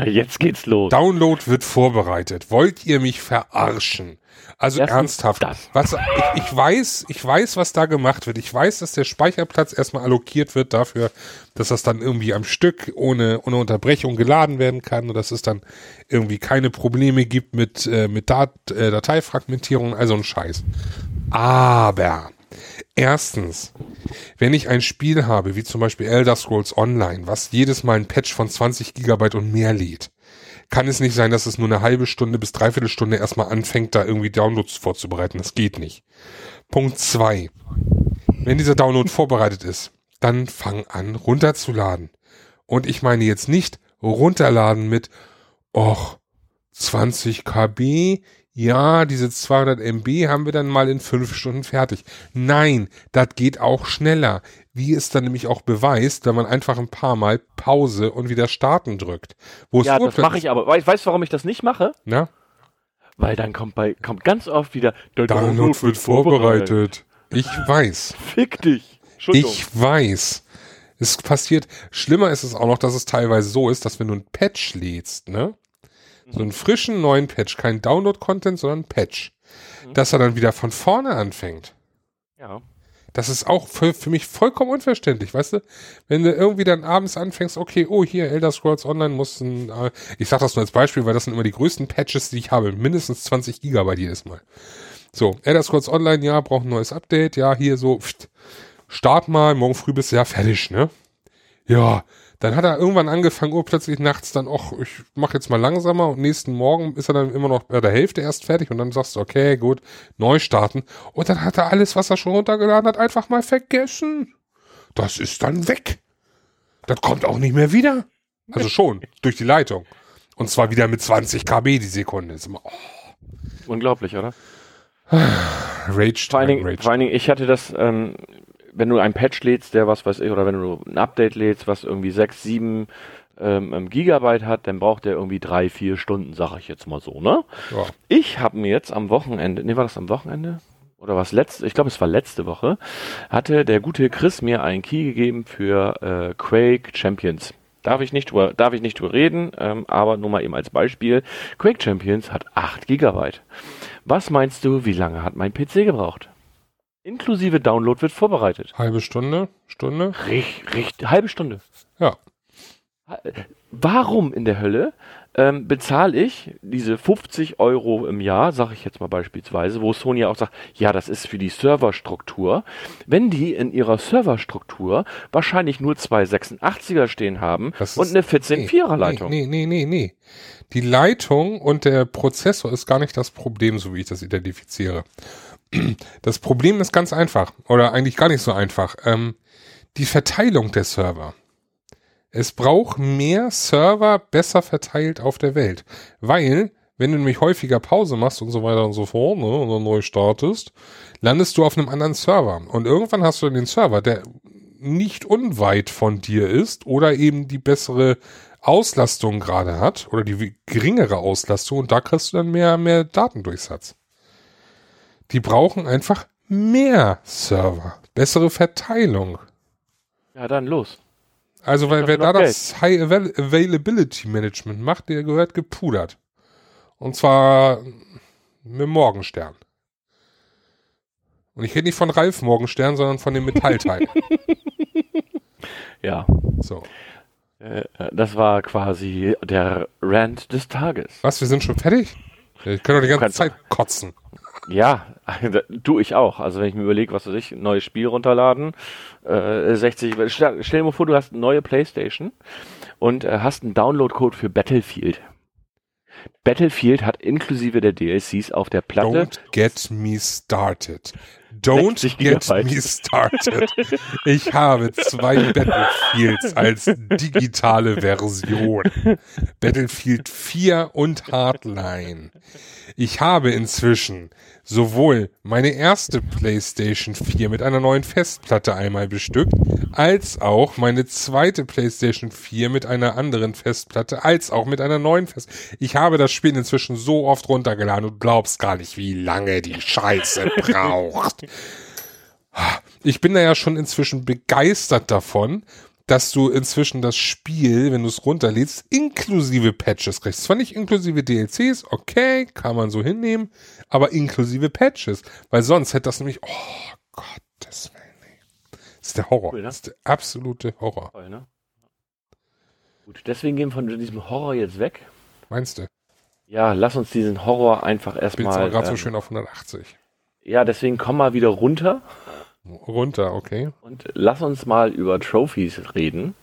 Jetzt geht's los. Download wird vorbereitet. Wollt ihr mich verarschen? Also Erstens ernsthaft. Das. Was, ich, ich weiß, ich weiß, was da gemacht wird. Ich weiß, dass der Speicherplatz erstmal allokiert wird dafür, dass das dann irgendwie am Stück ohne, ohne Unterbrechung geladen werden kann und dass es dann irgendwie keine Probleme gibt mit, äh, mit Dat, äh, Dateifragmentierung, also ein Scheiß. Aber Erstens, wenn ich ein Spiel habe, wie zum Beispiel Elder Scrolls Online, was jedes Mal ein Patch von 20 Gigabyte und mehr lädt, kann es nicht sein, dass es nur eine halbe Stunde bis dreiviertel Stunde erstmal anfängt, da irgendwie Downloads vorzubereiten. Das geht nicht. Punkt zwei. Wenn dieser Download vorbereitet ist, dann fang an runterzuladen. Und ich meine jetzt nicht runterladen mit, och, 20 KB, ja, diese 200 MB haben wir dann mal in fünf Stunden fertig. Nein, das geht auch schneller. Wie es dann nämlich auch beweist, wenn man einfach ein paar Mal Pause und wieder starten drückt. Wo ja, das mache ich aber. Weißt du, warum ich das nicht mache? Na? Weil dann kommt bei kommt ganz oft wieder der Download, wird vorbereitet. vorbereitet. Ich weiß. Fick dich. Ich weiß. Es passiert. Schlimmer ist es auch noch, dass es teilweise so ist, dass wenn du ein Patch lädst, ne? So einen frischen neuen Patch, kein Download-Content, sondern ein Patch. Mhm. Dass er dann wieder von vorne anfängt. Ja. Das ist auch für, für mich vollkommen unverständlich, weißt du? Wenn du irgendwie dann abends anfängst, okay, oh, hier, Elder Scrolls Online muss ein, äh, ich sag das nur als Beispiel, weil das sind immer die größten Patches, die ich habe. Mindestens 20 Gigabyte jedes Mal. So, Elder Scrolls Online, ja, braucht ein neues Update, ja, hier so, pft, start mal, morgen früh bist du ja fertig, ne? Ja, dann hat er irgendwann angefangen, oh, plötzlich nachts dann, ach, ich mach jetzt mal langsamer und nächsten Morgen ist er dann immer noch bei der Hälfte erst fertig und dann sagst du, okay, gut, neu starten. Und dann hat er alles, was er schon runtergeladen hat, einfach mal vergessen. Das ist dann weg. Das kommt auch nicht mehr wieder. Also schon, durch die Leitung. Und zwar wieder mit 20 KB die Sekunde. Ist immer, oh. Unglaublich, oder? Rage. Vor allen, Dingen, vor allen Dingen, ich hatte das, ähm, wenn du ein Patch lädst, der was weiß ich, oder wenn du ein Update lädst, was irgendwie 6, 7 ähm, ähm, Gigabyte hat, dann braucht der irgendwie drei, vier Stunden, sag ich jetzt mal so, ne? Ja. Ich habe mir jetzt am Wochenende, ne, war das am Wochenende? Oder was letzte, ich glaube, es war letzte Woche, hatte der gute Chris mir einen Key gegeben für äh, Quake Champions. Darf ich nicht drüber, darf ich nicht drüber reden, ähm, aber nur mal eben als Beispiel. Quake Champions hat 8 Gigabyte. Was meinst du, wie lange hat mein PC gebraucht? Inklusive Download wird vorbereitet. Halbe Stunde? Stunde? Richtig, richtig, halbe Stunde. Ja. Warum in der Hölle ähm, bezahle ich diese 50 Euro im Jahr, sage ich jetzt mal beispielsweise, wo Sony auch sagt, ja, das ist für die Serverstruktur, wenn die in ihrer Serverstruktur wahrscheinlich nur zwei 86er stehen haben das und eine 14-4er Leitung. Nee, nee, nee, nee. Die Leitung und der Prozessor ist gar nicht das Problem, so wie ich das identifiziere. Das Problem ist ganz einfach oder eigentlich gar nicht so einfach. Ähm, die Verteilung der Server. Es braucht mehr Server besser verteilt auf der Welt, weil wenn du nämlich häufiger Pause machst und so weiter und so fort ne, und dann neu startest, landest du auf einem anderen Server und irgendwann hast du den Server, der nicht unweit von dir ist oder eben die bessere Auslastung gerade hat oder die geringere Auslastung und da kriegst du dann mehr mehr Datendurchsatz. Die brauchen einfach mehr Server. Bessere Verteilung. Ja, dann los. Also, weil wer da Geld. das High Availability Management macht, der gehört gepudert. Und zwar mit Morgenstern. Und ich rede nicht von Ralf Morgenstern, sondern von dem Metallteil. ja. So. Äh, das war quasi der Rant des Tages. Was, wir sind schon fertig? Ich kann doch die ganze Zeit kotzen. Ja, tu ich auch. Also wenn ich mir überlege, was weiß ich, neues Spiel runterladen, äh, 60, stell, stell, dir mal vor, du hast eine neue Playstation und äh, hast einen Download-Code für Battlefield. Battlefield hat inklusive der DLCs auf der Platte. Don't get me started. Don't get me started. Ich habe zwei Battlefields als digitale Version. Battlefield 4 und Hardline. Ich habe inzwischen sowohl meine erste PlayStation 4 mit einer neuen Festplatte einmal bestückt, als auch meine zweite PlayStation 4 mit einer anderen Festplatte, als auch mit einer neuen Festplatte. Ich habe das Spiel inzwischen so oft runtergeladen und glaubst gar nicht, wie lange die Scheiße braucht. Ich bin da ja schon inzwischen begeistert davon, dass du inzwischen das Spiel, wenn du es runterlädst, inklusive Patches kriegst. Zwar nicht inklusive DLCs, okay, kann man so hinnehmen, aber inklusive Patches. Weil sonst hätte das nämlich, oh Gottes Willen. Das ist der Horror. Cool, ne? Das ist der absolute Horror. Toll, ne? Gut, deswegen gehen wir von diesem Horror jetzt weg. Meinst du? Ja, lass uns diesen Horror einfach erstmal. Ich bin gerade ähm, so schön auf 180. Ja, deswegen komm mal wieder runter. Runter, okay. Und lass uns mal über Trophies reden.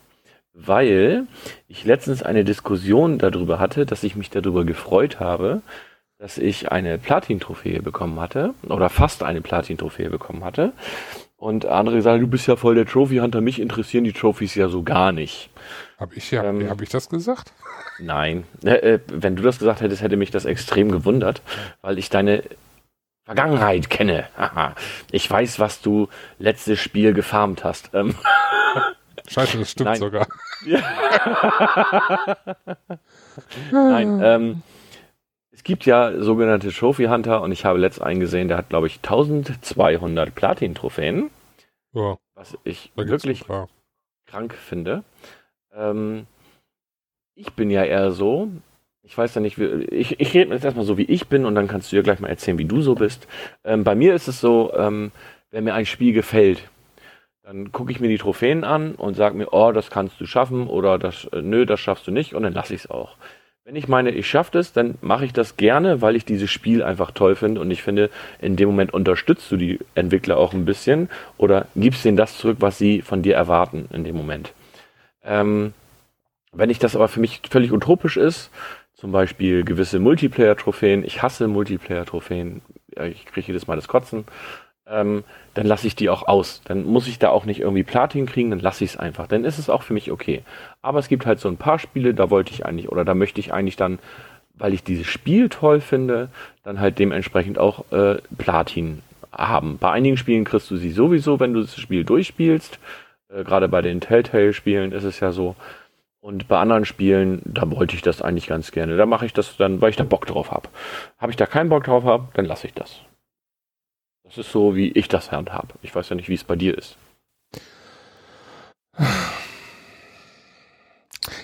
weil ich letztens eine Diskussion darüber hatte, dass ich mich darüber gefreut habe, dass ich eine Platin-Trophäe bekommen hatte oder fast eine Platin-Trophäe bekommen hatte. Und andere gesagt, du bist ja voll der Trophy-Hunter, mich interessieren die Trophys ja so gar nicht. Hab ich ja, ähm, hab ich das gesagt? Nein. Äh, äh, wenn du das gesagt hättest, hätte mich das extrem gewundert, weil ich deine Vergangenheit kenne. Aha. Ich weiß, was du letztes Spiel gefarmt hast. Ähm. Scheiße, das stimmt Nein. sogar. Nein, ähm, es gibt ja sogenannte Trophy Hunter und ich habe letzt eingesehen, der hat, glaube ich, 1200 Platin-Trophäen. Ja. Was ich wirklich krank finde. Ähm, ich bin ja eher so, ich weiß ja nicht, wie, ich, ich rede jetzt erstmal so, wie ich bin und dann kannst du dir gleich mal erzählen, wie du so bist. Ähm, bei mir ist es so, ähm, wenn mir ein Spiel gefällt, dann gucke ich mir die Trophäen an und sage mir, oh, das kannst du schaffen oder das, äh, nö, das schaffst du nicht und dann lasse ich es auch. Wenn ich meine, ich schaffe das, dann mache ich das gerne, weil ich dieses Spiel einfach toll finde und ich finde, in dem Moment unterstützt du die Entwickler auch ein bisschen oder gibst ihnen das zurück, was sie von dir erwarten in dem Moment. Ähm, wenn ich das aber für mich völlig utopisch ist, zum Beispiel gewisse Multiplayer-Trophäen, ich hasse Multiplayer-Trophäen, ich kriege jedes Mal das Kotzen, ähm, dann lasse ich die auch aus. Dann muss ich da auch nicht irgendwie Platin kriegen, dann lasse ich es einfach. Dann ist es auch für mich okay. Aber es gibt halt so ein paar Spiele, da wollte ich eigentlich, oder da möchte ich eigentlich dann, weil ich dieses Spiel toll finde, dann halt dementsprechend auch äh, Platin haben. Bei einigen Spielen kriegst du sie sowieso, wenn du das Spiel durchspielst. Äh, Gerade bei den Telltale-Spielen ist es ja so. Und bei anderen Spielen, da wollte ich das eigentlich ganz gerne. Da mache ich das dann, weil ich da Bock drauf habe. Habe ich da keinen Bock drauf habe, dann lasse ich das. Das ist so, wie ich das handhabe. Ich weiß ja nicht, wie es bei dir ist.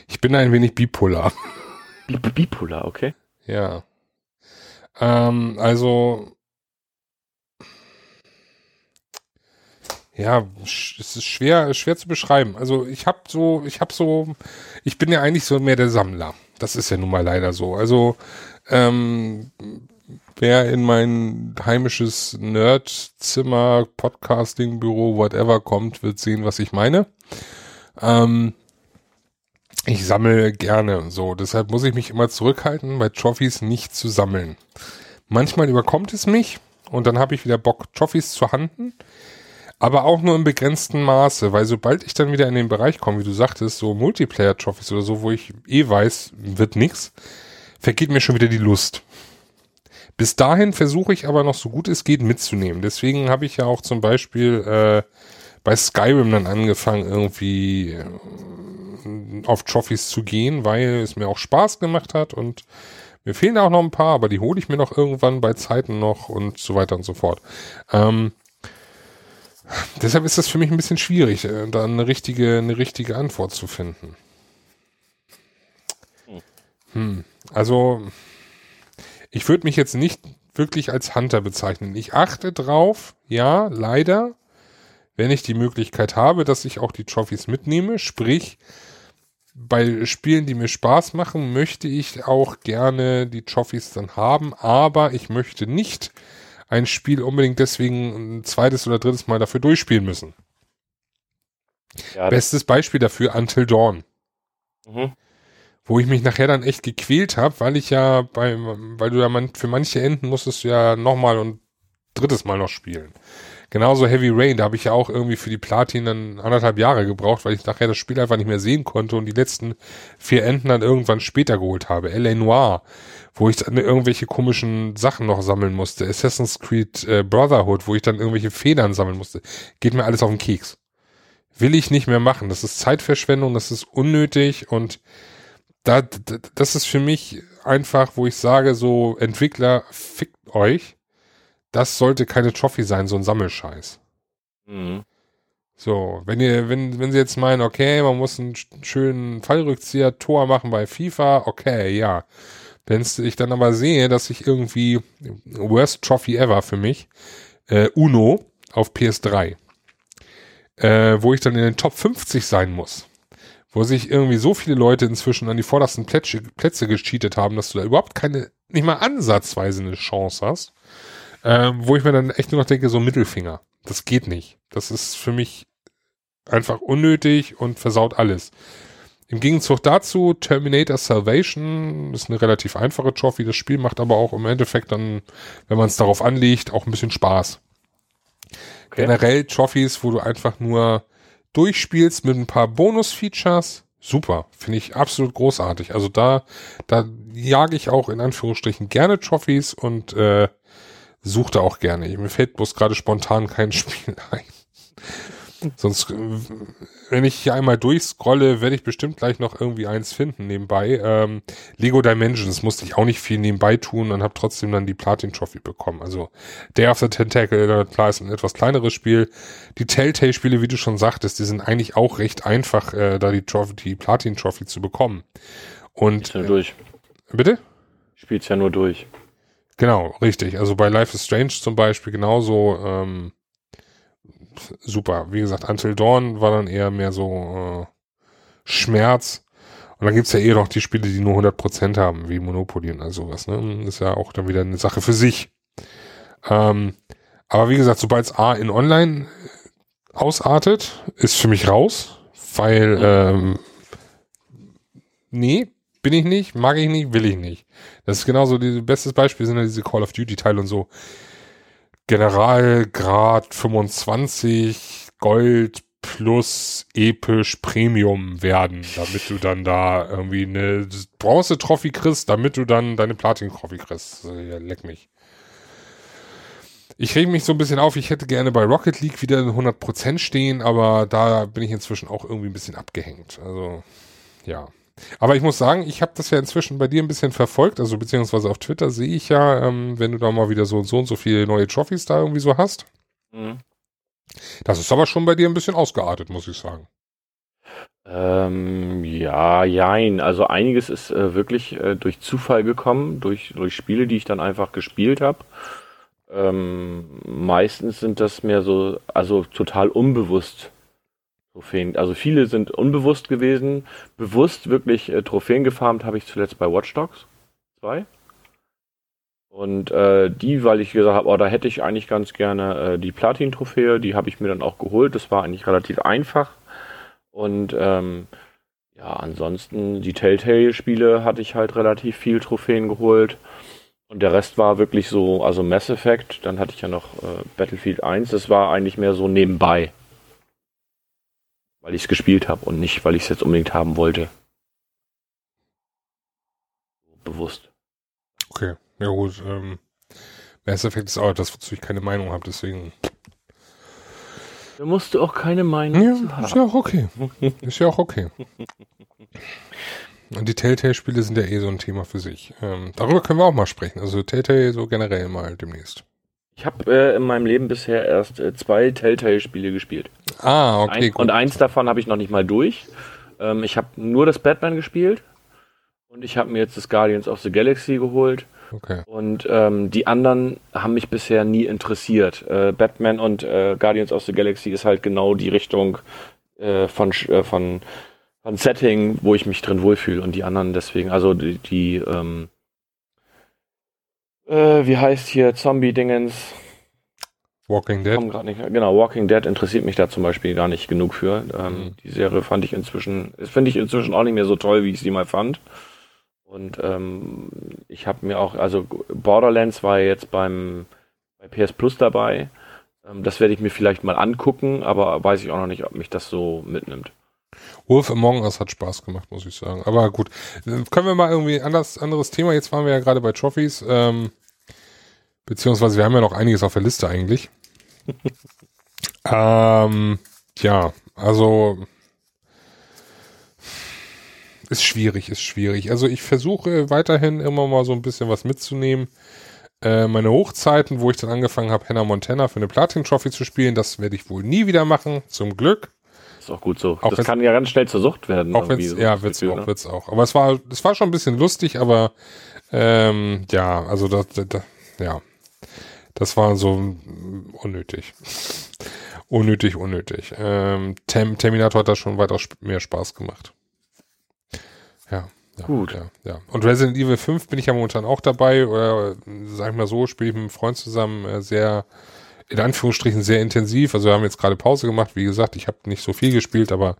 Ich bin ein wenig bipolar. Bipolar, okay. Ja. Ähm, also. Ja, es ist schwer, schwer zu beschreiben. Also ich habe so, ich habe so, ich bin ja eigentlich so mehr der Sammler. Das ist ja nun mal leider so. Also ähm, wer in mein heimisches Nerdzimmer, Podcasting-Büro, whatever kommt, wird sehen, was ich meine. Ähm, ich sammle gerne so, deshalb muss ich mich immer zurückhalten, bei Trophies nicht zu sammeln. Manchmal überkommt es mich und dann habe ich wieder Bock, Trophies zu handen, aber auch nur im begrenzten Maße, weil sobald ich dann wieder in den Bereich komme, wie du sagtest, so Multiplayer-Trophies oder so, wo ich eh weiß, wird nix, vergeht mir schon wieder die Lust. Bis dahin versuche ich aber noch so gut es geht mitzunehmen. Deswegen habe ich ja auch zum Beispiel äh, bei Skyrim dann angefangen, irgendwie äh, auf Trophies zu gehen, weil es mir auch Spaß gemacht hat und mir fehlen auch noch ein paar, aber die hole ich mir noch irgendwann bei Zeiten noch und so weiter und so fort. Ähm, deshalb ist das für mich ein bisschen schwierig, äh, da eine richtige, eine richtige Antwort zu finden. Hm. Also ich würde mich jetzt nicht wirklich als Hunter bezeichnen. Ich achte drauf, ja, leider, wenn ich die Möglichkeit habe, dass ich auch die Trophies mitnehme. Sprich, bei Spielen, die mir Spaß machen, möchte ich auch gerne die Trophies dann haben, aber ich möchte nicht ein Spiel unbedingt deswegen ein zweites oder drittes Mal dafür durchspielen müssen. Ja, Bestes Beispiel dafür Until Dawn. Mhm wo ich mich nachher dann echt gequält habe, weil ich ja bei, weil du ja man, für manche Enden musstest du ja nochmal und drittes Mal noch spielen. Genauso Heavy Rain, da habe ich ja auch irgendwie für die Platin dann anderthalb Jahre gebraucht, weil ich nachher das Spiel einfach nicht mehr sehen konnte und die letzten vier Enden dann irgendwann später geholt habe. L.A. Noir, wo ich dann irgendwelche komischen Sachen noch sammeln musste. Assassin's Creed äh, Brotherhood, wo ich dann irgendwelche Federn sammeln musste. Geht mir alles auf den Keks. Will ich nicht mehr machen. Das ist Zeitverschwendung, das ist unnötig und da, das ist für mich einfach, wo ich sage, so Entwickler, fickt euch. Das sollte keine Trophy sein, so ein Sammelscheiß. Mhm. So, wenn ihr, wenn, wenn sie jetzt meinen, okay, man muss einen schönen Fallrückzieher Tor machen bei FIFA, okay, ja. Wenn ich dann aber sehe, dass ich irgendwie Worst Trophy ever für mich, äh, Uno auf PS3, äh, wo ich dann in den Top 50 sein muss wo sich irgendwie so viele Leute inzwischen an die vordersten Plätze, Plätze gecheatet haben, dass du da überhaupt keine, nicht mal ansatzweise eine Chance hast, ähm, wo ich mir dann echt nur noch denke, so Mittelfinger. Das geht nicht. Das ist für mich einfach unnötig und versaut alles. Im Gegenzug dazu, Terminator Salvation ist eine relativ einfache Trophy. Das Spiel macht aber auch im Endeffekt dann, wenn man es darauf anlegt, auch ein bisschen Spaß. Okay. Generell Trophies, wo du einfach nur durchspielst mit ein paar Bonus-Features. Super, finde ich absolut großartig. Also da, da jage ich auch in Anführungsstrichen gerne Trophies und äh, suche da auch gerne. Mir fällt bloß gerade spontan kein Spiel ein. Sonst, wenn ich hier einmal durchscrolle, werde ich bestimmt gleich noch irgendwie eins finden nebenbei. Ähm, Lego Dimensions musste ich auch nicht viel nebenbei tun und habe trotzdem dann die Platin Trophy bekommen. Also Day of the Tentacle, klar, ist ein etwas kleineres Spiel. Die Telltale-Spiele, wie du schon sagtest, die sind eigentlich auch recht einfach, äh, da die Trophy, die Platin Trophy zu bekommen. Und ja durch. Äh, bitte? Spielt's ja nur durch. Genau, richtig. Also bei Life is Strange zum Beispiel genauso. Ähm, super. Wie gesagt, Until Dawn war dann eher mehr so äh, Schmerz. Und dann gibt's ja eh noch die Spiele, die nur 100% haben, wie Monopoly und all sowas. Ne? ist ja auch dann wieder eine Sache für sich. Ähm, aber wie gesagt, sobald's A in Online ausartet, ist für mich raus, weil ähm, nee, bin ich nicht, mag ich nicht, will ich nicht. Das ist genauso, die bestes Beispiel sind ja diese Call of Duty Teile und so. Generalgrad 25 Gold plus episch Premium werden, damit du dann da irgendwie eine Bronze-Trophy kriegst, damit du dann deine Platin-Trophy kriegst. Leck mich. Ich reg mich so ein bisschen auf, ich hätte gerne bei Rocket League wieder 100% stehen, aber da bin ich inzwischen auch irgendwie ein bisschen abgehängt. Also, ja. Aber ich muss sagen, ich habe das ja inzwischen bei dir ein bisschen verfolgt, also beziehungsweise auf Twitter sehe ich ja, ähm, wenn du da mal wieder so und so und so viele neue Trophies da irgendwie so hast. Mhm. Das ist aber schon bei dir ein bisschen ausgeartet, muss ich sagen. Ähm, ja, jein. Also einiges ist äh, wirklich äh, durch Zufall gekommen, durch, durch Spiele, die ich dann einfach gespielt habe. Ähm, meistens sind das mehr so, also total unbewusst Trophäen. Also viele sind unbewusst gewesen. Bewusst wirklich äh, Trophäen gefarmt habe ich zuletzt bei Watch Dogs 2. Und äh, die, weil ich gesagt habe, oh, da hätte ich eigentlich ganz gerne äh, die Platin-Trophäe, die habe ich mir dann auch geholt. Das war eigentlich relativ einfach. Und ähm, ja, ansonsten die Telltale-Spiele hatte ich halt relativ viel Trophäen geholt. Und der Rest war wirklich so, also Mass Effect, dann hatte ich ja noch äh, Battlefield 1, das war eigentlich mehr so nebenbei weil ich es gespielt habe und nicht, weil ich es jetzt unbedingt haben wollte. Bewusst. Okay, ja gut. Ähm, Mass Effect ist auch das, wozu ich keine Meinung habe, deswegen. Da musst du auch keine Meinung ja, haben. Ist ja auch okay. ist ja auch okay. Und die Telltale-Spiele sind ja eh so ein Thema für sich. Ähm, darüber können wir auch mal sprechen. Also Telltale so generell mal demnächst. Ich habe äh, in meinem Leben bisher erst äh, zwei Telltale-Spiele gespielt. Ah, okay. Ein, und eins davon habe ich noch nicht mal durch. Ähm, ich habe nur das Batman gespielt und ich habe mir jetzt das Guardians of the Galaxy geholt. Okay. Und ähm, die anderen haben mich bisher nie interessiert. Äh, Batman und äh, Guardians of the Galaxy ist halt genau die Richtung äh, von, äh, von, von Setting, wo ich mich drin wohlfühle. Und die anderen deswegen, also die, die ähm, äh, wie heißt hier Zombie-Dingens? Walking Dead. Nicht, genau, Walking Dead interessiert mich da zum Beispiel gar nicht genug für. Ähm, mhm. Die Serie fand ich inzwischen, finde ich inzwischen auch nicht mehr so toll, wie ich sie mal fand. Und ähm, ich habe mir auch, also Borderlands war jetzt beim bei PS Plus dabei. Ähm, das werde ich mir vielleicht mal angucken, aber weiß ich auch noch nicht, ob mich das so mitnimmt. Wolf Among Us hat Spaß gemacht, muss ich sagen. Aber gut, können wir mal irgendwie anders anderes Thema. Jetzt waren wir ja gerade bei Trophies. Ähm, beziehungsweise wir haben ja noch einiges auf der Liste eigentlich. ähm, ja, also ist schwierig, ist schwierig. Also ich versuche weiterhin immer mal so ein bisschen was mitzunehmen. Äh, meine Hochzeiten, wo ich dann angefangen habe, Hannah Montana für eine Platin Trophy zu spielen, das werde ich wohl nie wieder machen, zum Glück. Ist auch gut so. Auch das kann ja ganz schnell zur Sucht werden. Auch wenn's, so ja, wird's Gefühl, auch, ne? wird's auch. Aber es war, es war schon ein bisschen lustig, aber ähm, ja, also das, das, ja, das war so unnötig. unnötig, unnötig. Ähm, Tem Terminator hat da schon weitaus mehr Spaß gemacht. Ja. Ja, Gut. Ja, ja. Und Resident Evil 5 bin ich ja momentan auch dabei, oder sag ich mal so, spiele ich mit einem Freund zusammen äh, sehr in Anführungsstrichen sehr intensiv. Also wir haben jetzt gerade Pause gemacht. Wie gesagt, ich habe nicht so viel gespielt, aber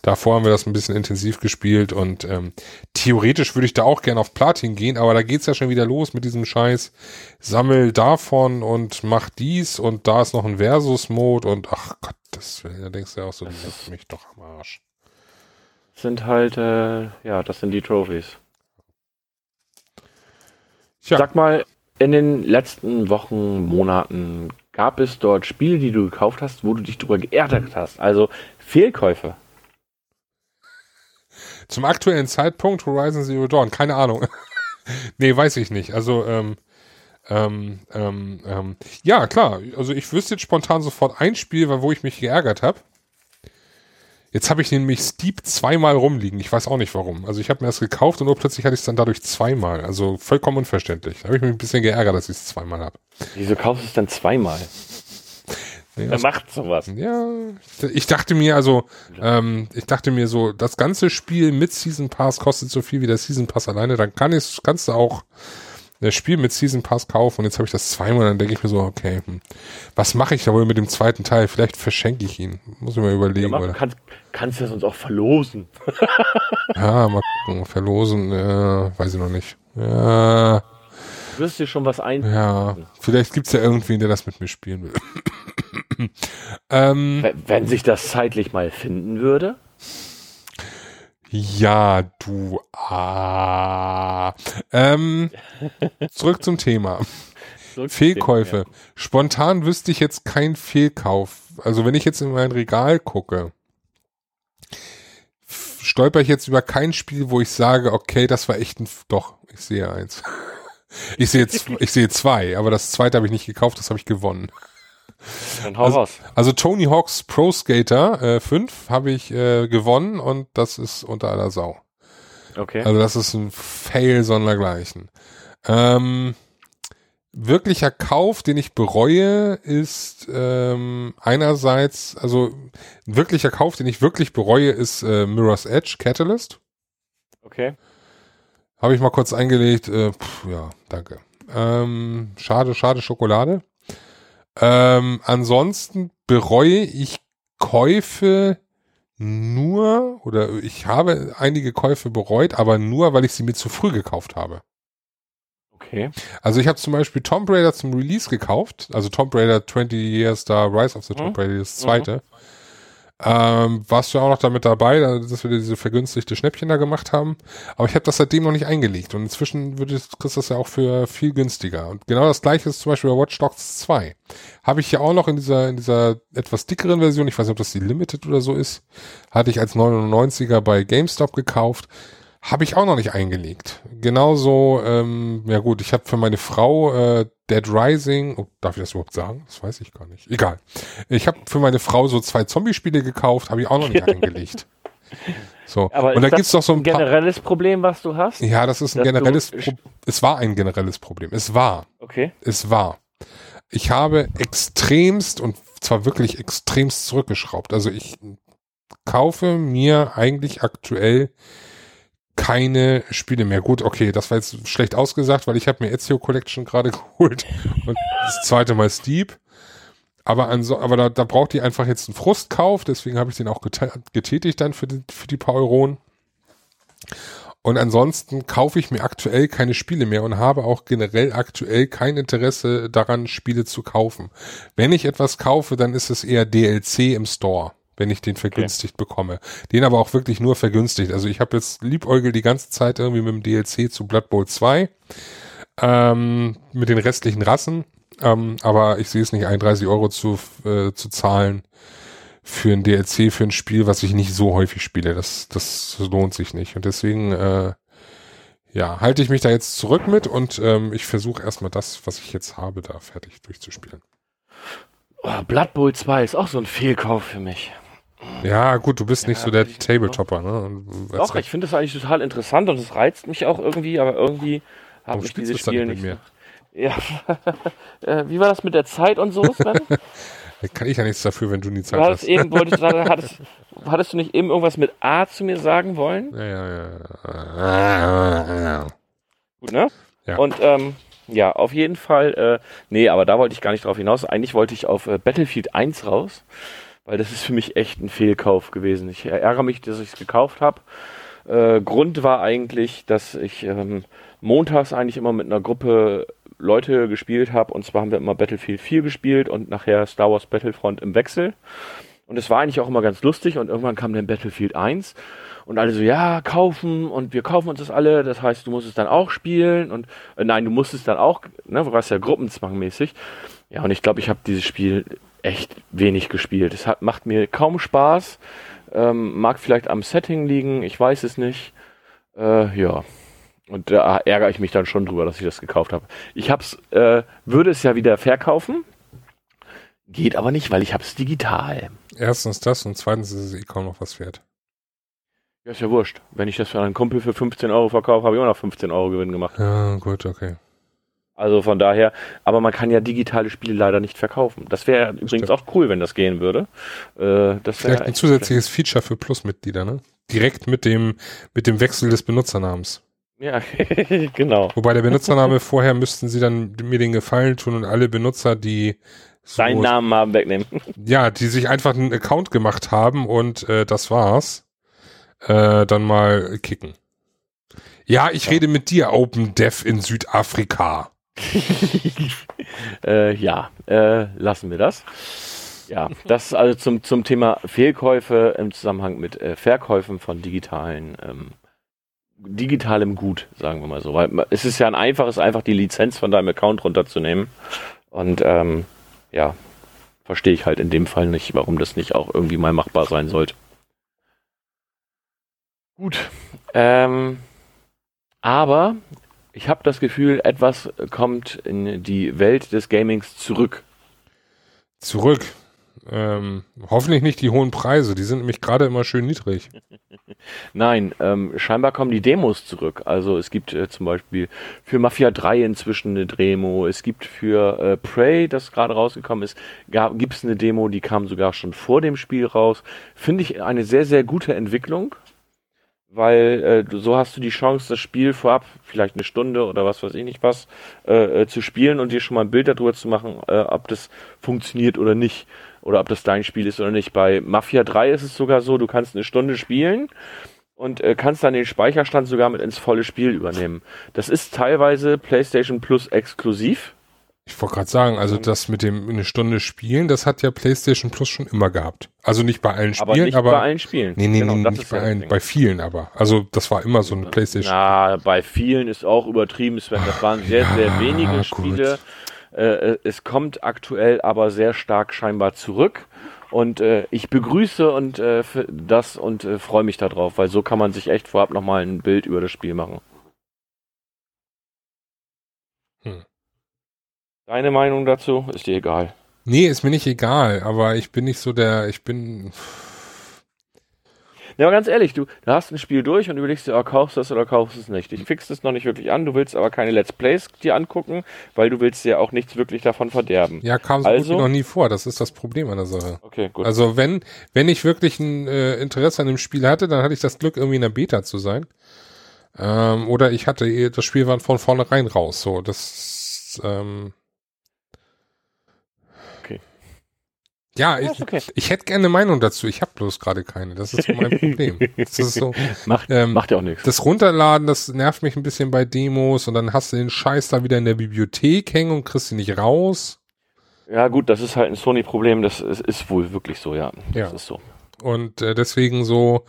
davor haben wir das ein bisschen intensiv gespielt und ähm, theoretisch würde ich da auch gerne auf Platin gehen, aber da geht's ja schon wieder los mit diesem Scheiß. Sammel davon und mach dies und da ist noch ein Versus-Mode und ach Gott, das, da denkst du ja auch so, das ist mich doch am Arsch. Sind halt, äh, ja, das sind die Trophies. Tja. Sag mal, in den letzten Wochen, Monaten gab es dort Spiele, die du gekauft hast, wo du dich drüber geärgert hast. Also Fehlkäufe. Zum aktuellen Zeitpunkt Horizon Zero Dawn, keine Ahnung. nee, weiß ich nicht. Also, ähm, ähm, ähm, ähm, ja, klar. Also ich wüsste jetzt spontan sofort ein Spiel, wo ich mich geärgert habe. Jetzt habe ich nämlich Steep zweimal rumliegen. Ich weiß auch nicht warum. Also ich habe mir das gekauft und nur plötzlich hatte ich es dann dadurch zweimal. Also vollkommen unverständlich. Da habe ich mich ein bisschen geärgert, dass ich es zweimal habe. Wieso kaufst du es dann zweimal? Wer das- macht sowas? Ja, ich dachte mir also, ähm, ich dachte mir so, das ganze Spiel mit Season Pass kostet so viel wie der Season Pass alleine, dann kann ich, kannst du auch das Spiel mit Season Pass kaufen und jetzt habe ich das zweimal, dann denke ich mir so, okay, hm, was mache ich da wohl mit dem zweiten Teil? Vielleicht verschenke ich ihn. Muss ich mal Ja, überlegen, oder? kannst, kannst ja sonst auch verlosen. Ja, mal gucken, verlosen, äh, weiß ich noch nicht. Ja, Du wirst dir schon was ein. ja, vielleicht gibt's ja irgendwen, der das mit mir spielen will. ähm, Wenn- Wenn sich das zeitlich mal finden würde. Ja, du. Ah. Ähm, zurück zum Thema. Zurück Fehlkäufe. dem- Spontan wüsste ich jetzt keinen Fehlkauf. Also wenn ich jetzt in mein Regal gucke, stolper ich jetzt über kein Spiel, wo ich sage, okay, das war echt ein, F- doch, ich sehe eins. Ich sehe, ich sehe zwei, aber das zweite habe ich nicht gekauft, das habe ich gewonnen. Dann hau raus. Also Tony Hawk's Pro Skater äh, 5 habe ich äh, gewonnen und das ist unter aller Sau. Okay. Also das ist ein Fail sondergleichen. Ähm, wirklicher Kauf, den ich bereue, ist ähm, einerseits, also ein wirklicher Kauf, den ich wirklich bereue, ist äh, Mirror's Edge Catalyst. Okay. Habe ich mal kurz eingelegt. Äh, pff, ja, danke. Ähm, schade, schade Schokolade. Ähm, ansonsten bereue ich Käufe nur oder ich habe einige Käufe bereut, aber nur, weil ich sie mir zu früh gekauft habe. Okay. Also ich habe zum Beispiel Tomb Raider zum Release gekauft, also Tomb Raider 20 Years da Rise of the Tomb Raider, das zweite. Ähm, warst du auch noch damit dabei, da- dass wir diese vergünstigte Schnäppchen da gemacht haben. Aber ich habe das seitdem noch nicht eingelegt. Und inzwischen würde, kriegst das ja auch für viel günstiger. Und genau das gleiche ist zum Beispiel bei Watch Dogs 2. Habe ich ja auch noch in dieser, in dieser etwas dickeren Version, ich weiß nicht, ob das die Limited oder so ist, hatte ich als 99er bei GameStop gekauft. Habe ich auch noch nicht eingelegt. Genauso, ähm, ja gut, ich habe für meine Frau äh, Dead Rising, oh, darf ich das überhaupt sagen? Das weiß ich gar nicht. Egal. Ich habe für meine Frau so zwei Zombie-Spiele gekauft, habe ich auch noch nicht eingelegt. So. Aber Und da gibt's doch so ein generelles Problem, was du hast? Ja, das ist ein generelles Pro Es war ein generelles Problem. Es war. Okay. Es war. Ich habe extremst und zwar wirklich extremst zurückgeschraubt. Also ich kaufe mir eigentlich aktuell keine Spiele mehr. Gut, okay, das war jetzt schlecht ausgesagt, weil ich habe mir Ezio Collection gerade geholt und das zweite Mal Steep. Aber, anso aber da, da braucht die einfach jetzt einen Frustkauf, deswegen habe ich den auch getätigt dann für die, für die paar Euronen. Und ansonsten kaufe ich mir aktuell keine Spiele mehr und habe auch generell aktuell kein Interesse daran, Spiele zu kaufen. Wenn ich etwas kaufe, dann ist es eher DLC im Store, wenn ich den vergünstigt bekomme. Den aber auch wirklich nur vergünstigt. Also ich habe jetzt liebäugel die ganze Zeit irgendwie mit dem DLC zu Blood Bowl 2, ähm, mit den restlichen Rassen. Ähm, aber ich sehe es nicht, 31 Euro zu, äh, zu zahlen für ein DLC, für ein Spiel, was ich nicht so häufig spiele. Das, das lohnt sich nicht. Und deswegen, äh, ja, halte ich mich da jetzt zurück mit und ähm, ich versuche erstmal das, was ich jetzt habe, da fertig durchzuspielen. Oh, Blood Bowl 2 ist auch so ein Fehlkauf für mich. Ja, gut, du bist nicht Ja, so der ich- Tabletopper, ne? Doch, ich finde das eigentlich total interessant und es reizt mich auch irgendwie, aber irgendwie mich spielst dieses Spiel nicht nicht. mit Ja. äh, wie war das mit der Zeit und so, Sven? Da kann ich ja nichts dafür, wenn du nie Zeit hast. eben, wolltest, gerade- hattest, hattest du nicht eben irgendwas mit A zu mir sagen wollen? Ja, ja, ja. Gut, ne? Ja. Und ähm, Ja, auf jeden Fall. Äh, nee, aber da wollte ich gar nicht drauf hinaus. Eigentlich wollte ich auf äh, Battlefield 1 raus, weil das ist für mich echt ein Fehlkauf gewesen. Ich ärgere mich, dass ich es gekauft habe. Äh, Grund war eigentlich, dass ich ähm, montags eigentlich immer mit einer Gruppe Leute gespielt habe. Und zwar haben wir immer Battlefield 4 gespielt und nachher Star Wars Battlefront im Wechsel. Und es war eigentlich auch immer ganz lustig und irgendwann kam dann Battlefield 1 und alle so, ja, kaufen und wir kaufen uns das alle. Das heißt, du musst es dann auch spielen und äh, nein, du musst es dann auch, ne, du warst ja gruppenzwangmäßig. Ja, und ich glaube, ich habe dieses Spiel echt wenig gespielt. Es hat, macht mir kaum Spaß. Ähm, mag vielleicht am Setting liegen, ich weiß es nicht. Äh, ja. Und da ärgere ich mich dann schon drüber, dass ich das gekauft habe. Ich hab's, äh, würde es ja wieder verkaufen. Geht aber nicht, weil ich habe es digital. Erstens das und zweitens ist es eh kaum noch was wert. Ja, ist ja wurscht. Wenn ich das für einen Kumpel für 15 Euro verkaufe, habe ich auch noch 15 Euro Gewinn gemacht. Ja, gut, okay. Also von daher, aber man kann ja digitale Spiele leider nicht verkaufen. Das wäre übrigens auch cool, wenn das gehen würde. Äh, das Vielleicht ein zusätzliches Feature für Plus-Mitglieder, ne? Direkt mit dem, mit dem Wechsel des Benutzernamens. Ja, genau. Wobei der Benutzername vorher müssten sie dann mir den Gefallen tun und alle Benutzer, die so, Seinen Namen haben wegnehmen. ja, die sich einfach einen Account gemacht haben und äh, das war's, äh, dann mal kicken. Ja, ich rede mit dir, Open Dev in Südafrika. äh, ja, äh, lassen wir das. Ja, das also zum, zum Thema Fehlkäufe im Zusammenhang mit äh, Verkäufen von digitalen, ähm, digitalem Gut, sagen wir mal so. Weil es ist ja ein einfaches, einfach die Lizenz von deinem Account runterzunehmen. Und ähm, ja, verstehe ich halt in dem Fall nicht, warum das nicht auch irgendwie mal machbar sein sollte. Gut. Ähm, aber ich habe das Gefühl, etwas kommt in die Welt des Gamings zurück. Zurück. Ähm, hoffentlich nicht die hohen Preise, die sind nämlich gerade immer schön niedrig. Nein, ähm, scheinbar kommen die Demos zurück. Also es gibt äh, zum Beispiel für Mafia 3 inzwischen eine Demo. Es gibt für äh, Prey, das gerade rausgekommen ist, gibt es eine Demo, die kam sogar schon vor dem Spiel raus. Finde ich eine sehr, sehr gute Entwicklung, weil äh, so hast du die Chance, das Spiel vorab, vielleicht eine Stunde oder was weiß ich nicht was, äh, äh, zu spielen und dir schon mal ein Bild darüber zu machen, äh, ob das funktioniert oder nicht. Oder ob das dein Spiel ist oder nicht. Bei Mafia 3 ist es sogar so, du kannst eine Stunde spielen und äh, kannst dann den Speicherstand sogar mit ins volle Spiel übernehmen. Das ist teilweise PlayStation Plus exklusiv. Ich wollte gerade sagen, also das mit dem eine Stunde spielen, das hat ja PlayStation Plus schon immer gehabt. Also nicht bei allen Aber Spielen, nicht aber bei allen Spielen. nee, nee, Genau, nee, nicht bei ja allen, Ding. bei vielen aber. Also das war immer so eine PlayStation. Na, bei vielen ist auch übertrieben, Sven. Das waren sehr, sehr Ja, wenige. Spiele. Äh, es kommt aktuell aber sehr stark scheinbar zurück. Und äh, ich begrüße und äh, das und äh, freue mich darauf, weil so kann man sich echt vorab nochmal ein Bild über das Spiel machen. Hm. Deine Meinung dazu ist dir egal. Nee, ist mir nicht egal, aber ich bin nicht so der, ich bin Ja, aber ganz ehrlich, du, du hast ein Spiel durch und überlegst dir, oh, kaufst du es oder kaufst du es nicht. Ich fix das noch nicht wirklich an, du willst aber keine Let's Plays dir angucken, weil du willst dir auch nichts wirklich davon verderben. ja kam so Also? noch nie vor. Das ist das Problem an der Sache. Okay, gut. Also wenn wenn ich wirklich ein äh, Interesse an dem Spiel hatte, dann hatte ich das Glück irgendwie in der Beta zu sein. Ähm, oder ich hatte das Spiel war von vornherein raus. So das ähm, Ja, ich, okay. ich hätte gerne eine Meinung dazu. Ich habe bloß gerade keine. Das ist mein Problem. Das ist so. macht, ähm, macht ja auch nichts. Das Runterladen, das nervt mich ein bisschen bei Demos und dann hast du den Scheiß da wieder in der Bibliothek hängen und kriegst ihn nicht raus. Ja, gut, das ist halt ein Sony-Problem, das ist, ist wohl wirklich so, ja. Ja. Das ist so. Und äh, deswegen so,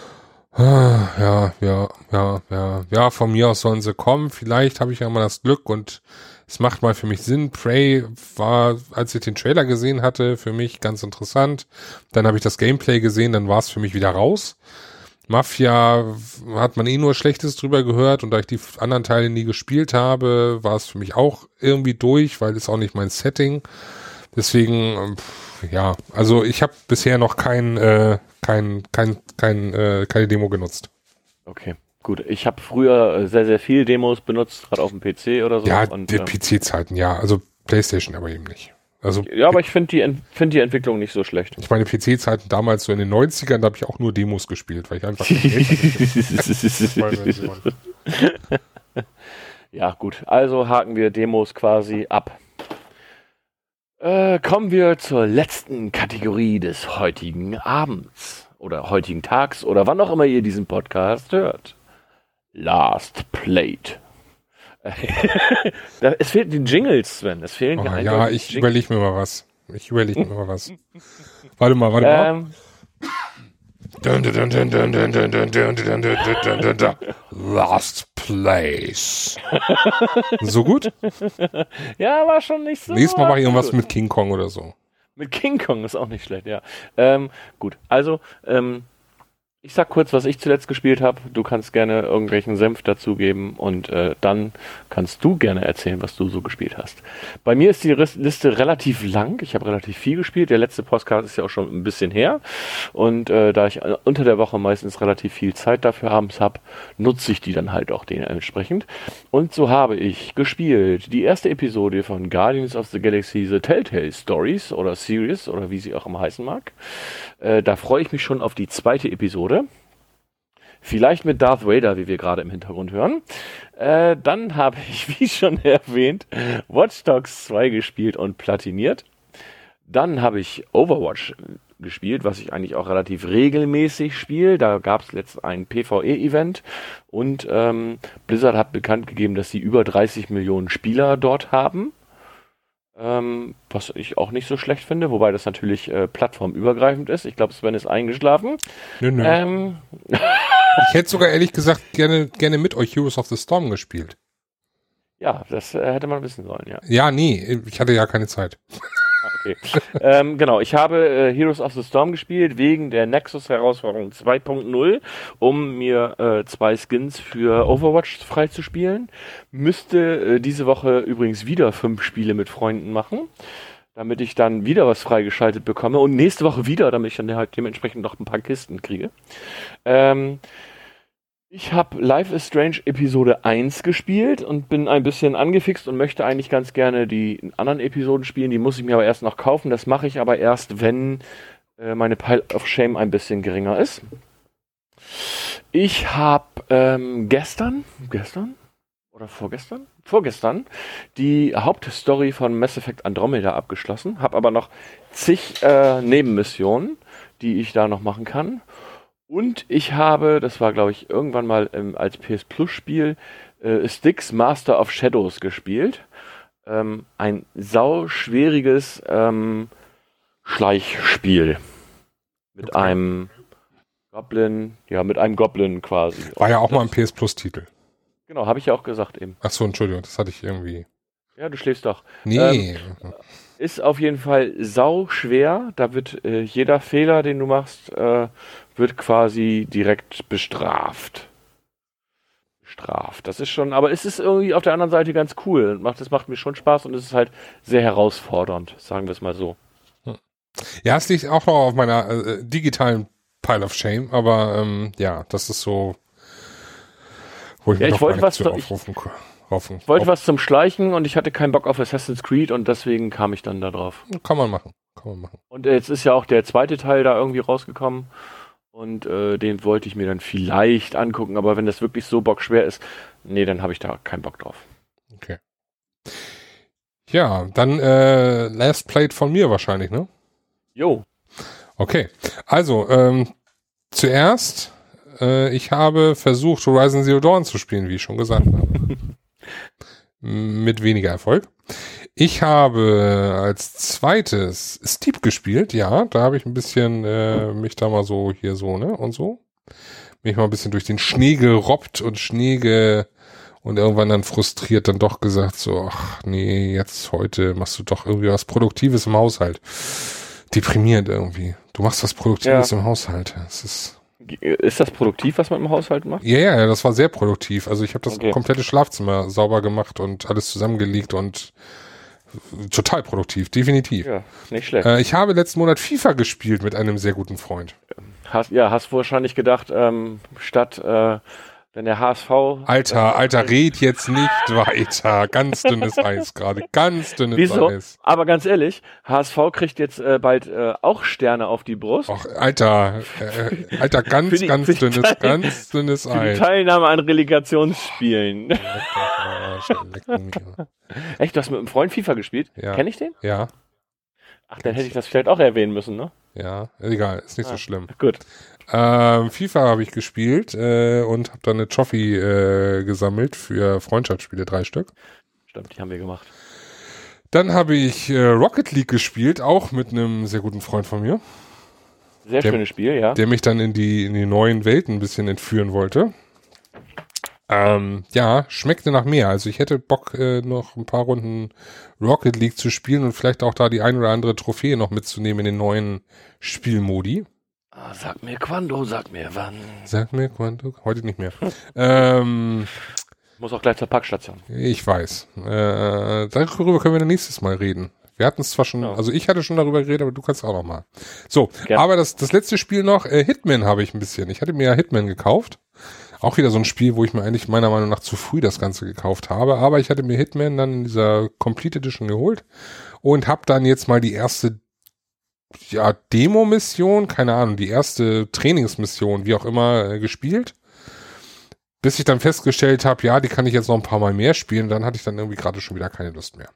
ah, ja, ja, ja, ja, ja, von mir aus sollen sie kommen. Vielleicht habe ich ja mal das Glück und es macht mal für mich Sinn. Prey war, als ich den Trailer gesehen hatte, für mich ganz interessant. Dann habe ich das Gameplay gesehen, dann war es für mich wieder raus. Mafia hat man eh nur Schlechtes drüber gehört und da ich die anderen Teile nie gespielt habe, war es für mich auch irgendwie durch, weil es auch nicht mein Setting. Deswegen, ähm, ja, also ich habe bisher noch kein, äh, kein, kein, kein, äh, keine Demo genutzt. Okay, gut. Ich habe früher äh, sehr, sehr viel Demos benutzt, gerade auf dem PC oder so. Ja, und, äh, PC-Zeiten, ja, also PlayStation aber eben nicht. Also ja, aber ich finde die, find die Entwicklung nicht so schlecht. ich meine PC-Zeiten damals so in den 90ern, da habe ich auch nur Demos gespielt, weil ich einfach. Ja, gut. Also haken wir Demos quasi ab. Äh, kommen wir zur letzten Kategorie des heutigen Abends oder heutigen Tags oder wann auch immer ihr diesen Podcast hört. Last Plate. es fehlen die Jingles, Sven. Es fehlen oh, Ja, ich überlege mir mal was. Ich überlege mir mal was. Warte mal, warte ähm. mal. Last Place. So gut? Ja, war schon nicht so. Nächstes Mal mache ich irgendwas mit King Kong oder so. Mit King Kong ist auch nicht schlecht, ja. Ähm, gut, also ähm, ich sag kurz, was ich zuletzt gespielt habe. Du kannst gerne irgendwelchen Senf dazugeben und äh, dann kannst du gerne erzählen, was du so gespielt hast. Bei mir ist die Liste relativ lang. Ich habe relativ viel gespielt. Der letzte Podcast ist ja auch schon ein bisschen her. Und äh, da ich äh, unter der Woche meistens relativ viel Zeit dafür abends habe, nutze ich die dann halt auch dementsprechend. Und so habe ich gespielt die erste Episode von Guardians of the Galaxy The Telltale Stories oder Series oder wie sie auch immer heißen mag. Äh, da freue ich mich schon auf die zweite Episode. Vielleicht mit Darth Vader, wie wir gerade im Hintergrund hören. Äh, dann habe ich, wie schon erwähnt, Watch Dogs 2 gespielt und platiniert. Dann habe ich Overwatch gespielt, was ich eigentlich auch relativ regelmäßig spiele. Da gab es letzt ein PvE-Event und ähm, Blizzard hat bekannt gegeben, dass sie über 30 Millionen Spieler dort haben. Ähm, was ich auch nicht so schlecht finde, wobei das natürlich äh, plattformübergreifend ist. Ich glaube, Sven ist eingeschlafen. Nö, nö. Ähm, Ich hätte sogar ehrlich gesagt gerne, gerne mit euch Heroes of the Storm gespielt. ja, das äh, hätte man wissen sollen, ja. Ja, nee, ich hatte ja keine Zeit. Okay. ähm, genau, ich habe äh, Heroes of the Storm gespielt wegen der Nexus-Herausforderung 2.0, um mir äh, zwei Skins für Overwatch freizuspielen. Müsste äh, diese Woche übrigens wieder fünf Spiele mit Freunden machen, damit ich dann wieder was freigeschaltet bekomme und nächste Woche wieder, damit ich dann halt dementsprechend noch ein paar Kisten kriege. Ähm, ich habe Life is Strange Episode 1 gespielt und bin ein bisschen angefixt und möchte eigentlich ganz gerne die anderen Episoden spielen. Die muss ich mir aber erst noch kaufen. Das mache ich aber erst, wenn äh, meine Pile of Shame ein bisschen geringer ist. Ich habe ähm, gestern, gestern oder vorgestern? Vorgestern die Hauptstory von Mass Effect Andromeda abgeschlossen, habe aber noch zig äh, Nebenmissionen, die ich da noch machen kann. Und ich habe, das war glaube ich irgendwann mal ähm, als PS Plus Spiel, äh, Styx Master of Shadows gespielt. Ähm, ein sauschwieriges ähm, Schleichspiel. Mit Okay. einem Goblin, ja, mit einem Goblin quasi. War ja auch mal ein PS Plus Titel. Genau, habe ich ja auch gesagt eben. Ach so, Entschuldigung, das hatte ich irgendwie. Ja, du schläfst doch. Nee. Ist auf jeden Fall sau schwer. Da wird äh, jeder Fehler, den du machst, äh, wird quasi direkt bestraft. Bestraft. Das ist schon, aber es ist irgendwie auf der anderen Seite ganz cool. Macht, das macht mir schon Spaß und es ist halt sehr herausfordernd, sagen wir es mal so. ja, es liegt auch noch auf meiner äh, digitalen Pile of Shame, aber ähm, ja, das ist so, wo ich Ja, mir ich wollte was zu aufrufen, ko- rauf- Ich wollte was zum Schleichen und ich hatte keinen Bock auf Assassin's Creed und deswegen kam ich dann da drauf. Kann man machen, kann man machen. Und jetzt ist ja auch der zweite Teil da irgendwie rausgekommen. Und äh, den wollte ich mir dann vielleicht angucken, aber wenn das wirklich so bockschwer ist, nee, dann habe ich da keinen Bock drauf. Okay. Ja, dann äh, Last Plate von mir wahrscheinlich, ne? Jo. Okay, also ähm, zuerst, äh, ich habe versucht, Horizon Zero Dawn zu spielen, wie ich schon gesagt habe. Mit weniger Erfolg. Ich habe als zweites Steep gespielt, ja, da habe ich ein bisschen äh, mich da mal so hier so, ne, und so. Mich mal ein bisschen durch den Schnee gerobbt und Schnee ge und irgendwann dann frustriert dann doch gesagt so, ach nee, jetzt heute machst du doch irgendwie was Produktives im Haushalt deprimierend irgendwie. Du machst was Produktives im Haushalt. Es ist Ist das produktiv, was man im Haushalt macht? ja, ja, das war sehr produktiv. Also ich habe das Okay. komplette Schlafzimmer sauber gemacht und alles zusammengelegt und total produktiv, definitiv. Ja, nicht schlecht. Äh, ich habe letzten Monat FIFA gespielt mit einem sehr guten Freund. Hast, ja, hast wahrscheinlich gedacht, ähm, statt äh, wenn der HSV. Alter, Alter, red jetzt nicht weiter. Ganz dünnes Eis gerade, ganz dünnes Wieso? Eis. Aber ganz ehrlich, HSV kriegt jetzt äh, bald äh, auch Sterne auf die Brust. Och, Alter, äh, Alter, ganz, die- ganz die dünnes, ganz dünnes für die Eis. Teilnahme an Relegationsspielen. Echt, du hast mit einem Freund FIFA gespielt? Ja. Kenn ich den? Ja, Ach, dann hätte ich das vielleicht auch erwähnen müssen, ne? ja, egal, ist nicht so Ah. schlimm. Gut. Ähm, FIFA habe ich gespielt äh, und habe dann eine Trophy äh, gesammelt für Freundschaftsspiele, drei Stück. Stimmt, die haben wir gemacht. Dann habe ich äh, Rocket League gespielt, auch mit einem sehr guten Freund von mir, Sehr Der- schönes Spiel, ja. der mich dann in die, in die neuen Welten ein bisschen entführen wollte. Ähm, ja, schmeckte nach mehr. Also ich hätte Bock, äh, noch ein paar Runden Rocket League zu spielen und vielleicht auch da die ein oder andere Trophäe noch mitzunehmen in den neuen Spielmodi. Ah, sag mir Quando, sag mir wann. Sag mir, Quanto, heute nicht mehr. ähm, Muss auch gleich zur Parkstation. Ich weiß. Äh, darüber können wir nächstes Mal reden. Wir hatten es zwar schon, Ja. also ich hatte schon darüber geredet, aber du kannst auch noch mal. So, Gerne. aber das, das letzte Spiel noch, äh, Hitman habe ich ein bisschen. Ich hatte mir ja Hitman gekauft. Auch wieder so ein Spiel, wo ich mir eigentlich meiner Meinung nach zu früh das Ganze gekauft habe. Aber ich hatte mir Hitman dann in dieser Complete Edition geholt und habe dann jetzt mal die erste ja, Demo-Mission, keine Ahnung, die erste Trainingsmission, wie auch immer, äh, gespielt. Bis ich dann festgestellt habe, ja, die kann ich jetzt noch ein paar Mal mehr spielen, dann hatte ich dann irgendwie gerade schon wieder keine Lust mehr.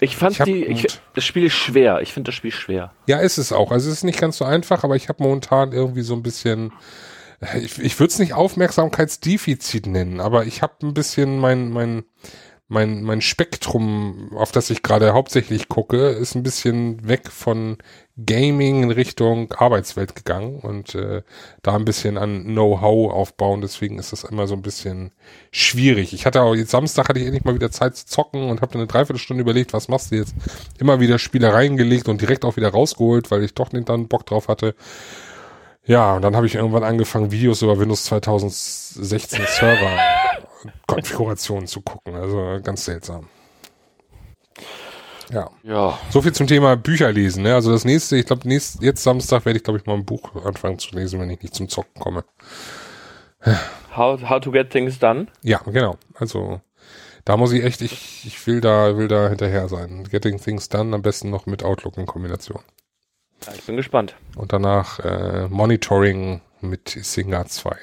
Ich fand Ich hab die, ich, das Spiel ist schwer. Ich finde das Spiel schwer. Ja, ist es auch. Also es ist nicht ganz so einfach, aber ich habe momentan irgendwie so ein bisschen, ich, ich würde es nicht Aufmerksamkeitsdefizit nennen, aber ich habe ein bisschen mein, mein, mein, mein Spektrum, auf das ich gerade hauptsächlich gucke, ist ein bisschen weg von Gaming in Richtung Arbeitswelt gegangen und äh, da ein bisschen an Know-how aufbauen. Deswegen ist das immer so ein bisschen schwierig. Ich hatte auch jetzt Samstag hatte ich endlich mal wieder Zeit zu zocken und habe dann eine Dreiviertelstunde überlegt, was machst du jetzt? Immer wieder Spielereien gelegt und direkt auch wieder rausgeholt, weil ich doch nicht dann Bock drauf hatte. Ja, und dann habe ich irgendwann angefangen, Videos über Windows 2016 Server Konfigurationen zu gucken. Also ganz seltsam. Ja. Ja. So viel zum Thema Bücher lesen. Ne? Also das nächste, ich glaube, jetzt Samstag werde ich, glaube ich, mal ein Buch anfangen zu lesen, wenn ich nicht zum Zocken komme. How, how to get things done. Ja, genau. Also da muss ich echt, ich, ich will da, will da hinterher sein. Getting Things Done am besten noch mit Outlook in Kombination. Ja, ich bin gespannt. Und danach äh, Monitoring mit Singa 2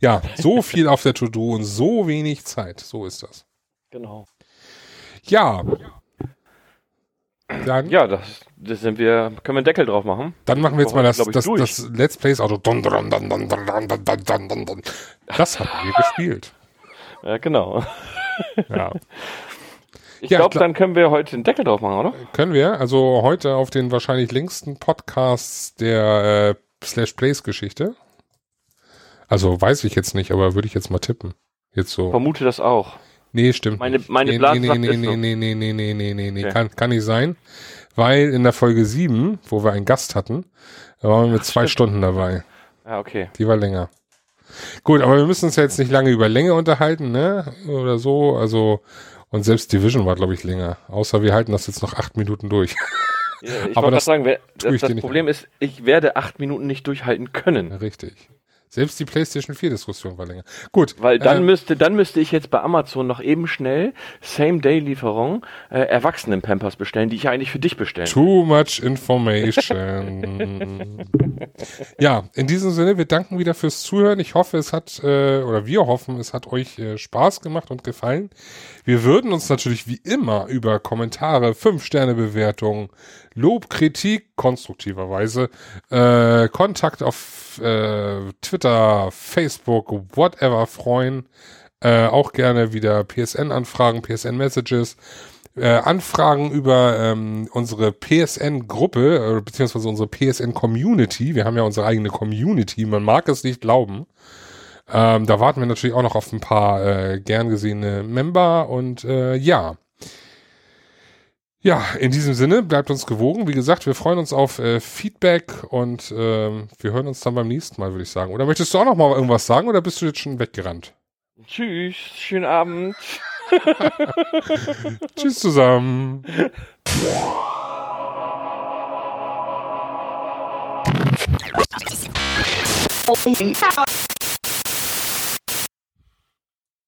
ja, so viel auf der To-Do und so wenig Zeit. So ist das. Genau. Ja. Dann, ja, das, das sind wir, können wir einen Deckel drauf machen. Dann machen wir jetzt mal das, das, das Let's Plays Auto. Das haben wir gespielt. Ja, genau. Ja. Ich ja, glaube, dann können wir heute den Deckel drauf machen, oder? Können wir. Also heute auf den wahrscheinlich längsten Podcasts der äh, Slash Plays Geschichte. Also weiß ich jetzt nicht, aber würde ich jetzt mal tippen. Jetzt so. Vermute das auch. Nee, stimmt. Meine- meine nee, Blase nee, nee, nee, so. nee, nee, nee, nee, nee, nee, nee, Okay. kann, kann nicht sein. Weil in der Folge 7, wo wir einen Gast hatten, da waren wir mit zwei stimmt. Stunden dabei. Ja, okay. Die war länger. Gut, aber wir müssen uns ja jetzt nicht lange über Länge unterhalten, ne? Oder so. Also, und selbst Division war, glaube ich, länger. Außer wir halten das jetzt noch acht Minuten durch. Ja, ich Aber das sagen, wer, das, das Problem ist, ich werde acht Minuten nicht durchhalten können. Richtig. Selbst die PlayStation 4 Diskussion war länger. Gut. Weil dann äh, müsste, dann müsste ich jetzt bei Amazon noch eben schnell Same-Day-Lieferung äh, Erwachsenen-Pampers bestellen, die ich eigentlich für dich bestellen. Too much information. ja, in diesem Sinne, wir danken wieder fürs Zuhören. Ich hoffe, es hat, äh, oder wir hoffen, es hat euch äh, Spaß gemacht und gefallen. Wir würden uns natürlich wie immer über Kommentare, 5-Sterne-Bewertungen, Lob, Kritik, konstruktiverweise, äh, Kontakt auf äh, Twitter, Facebook, whatever freuen. Äh, auch gerne wieder PSN-Anfragen, PSN-Messages. Äh, Anfragen über ähm, unsere PSN-Gruppe, äh, beziehungsweise unsere PSN-Community. Wir haben ja unsere eigene Community, man mag es nicht glauben. Ähm, da warten wir natürlich auch noch auf ein paar äh, gern gesehene Member und äh, ja. Ja, in diesem Sinne, bleibt uns gewogen. Wie gesagt, wir freuen uns auf äh, Feedback und ähm, wir hören uns dann beim nächsten Mal, würde ich sagen. Oder möchtest du auch noch mal irgendwas sagen oder bist du jetzt schon weggerannt? Tschüss, schönen Abend. Tschüss zusammen. Oh,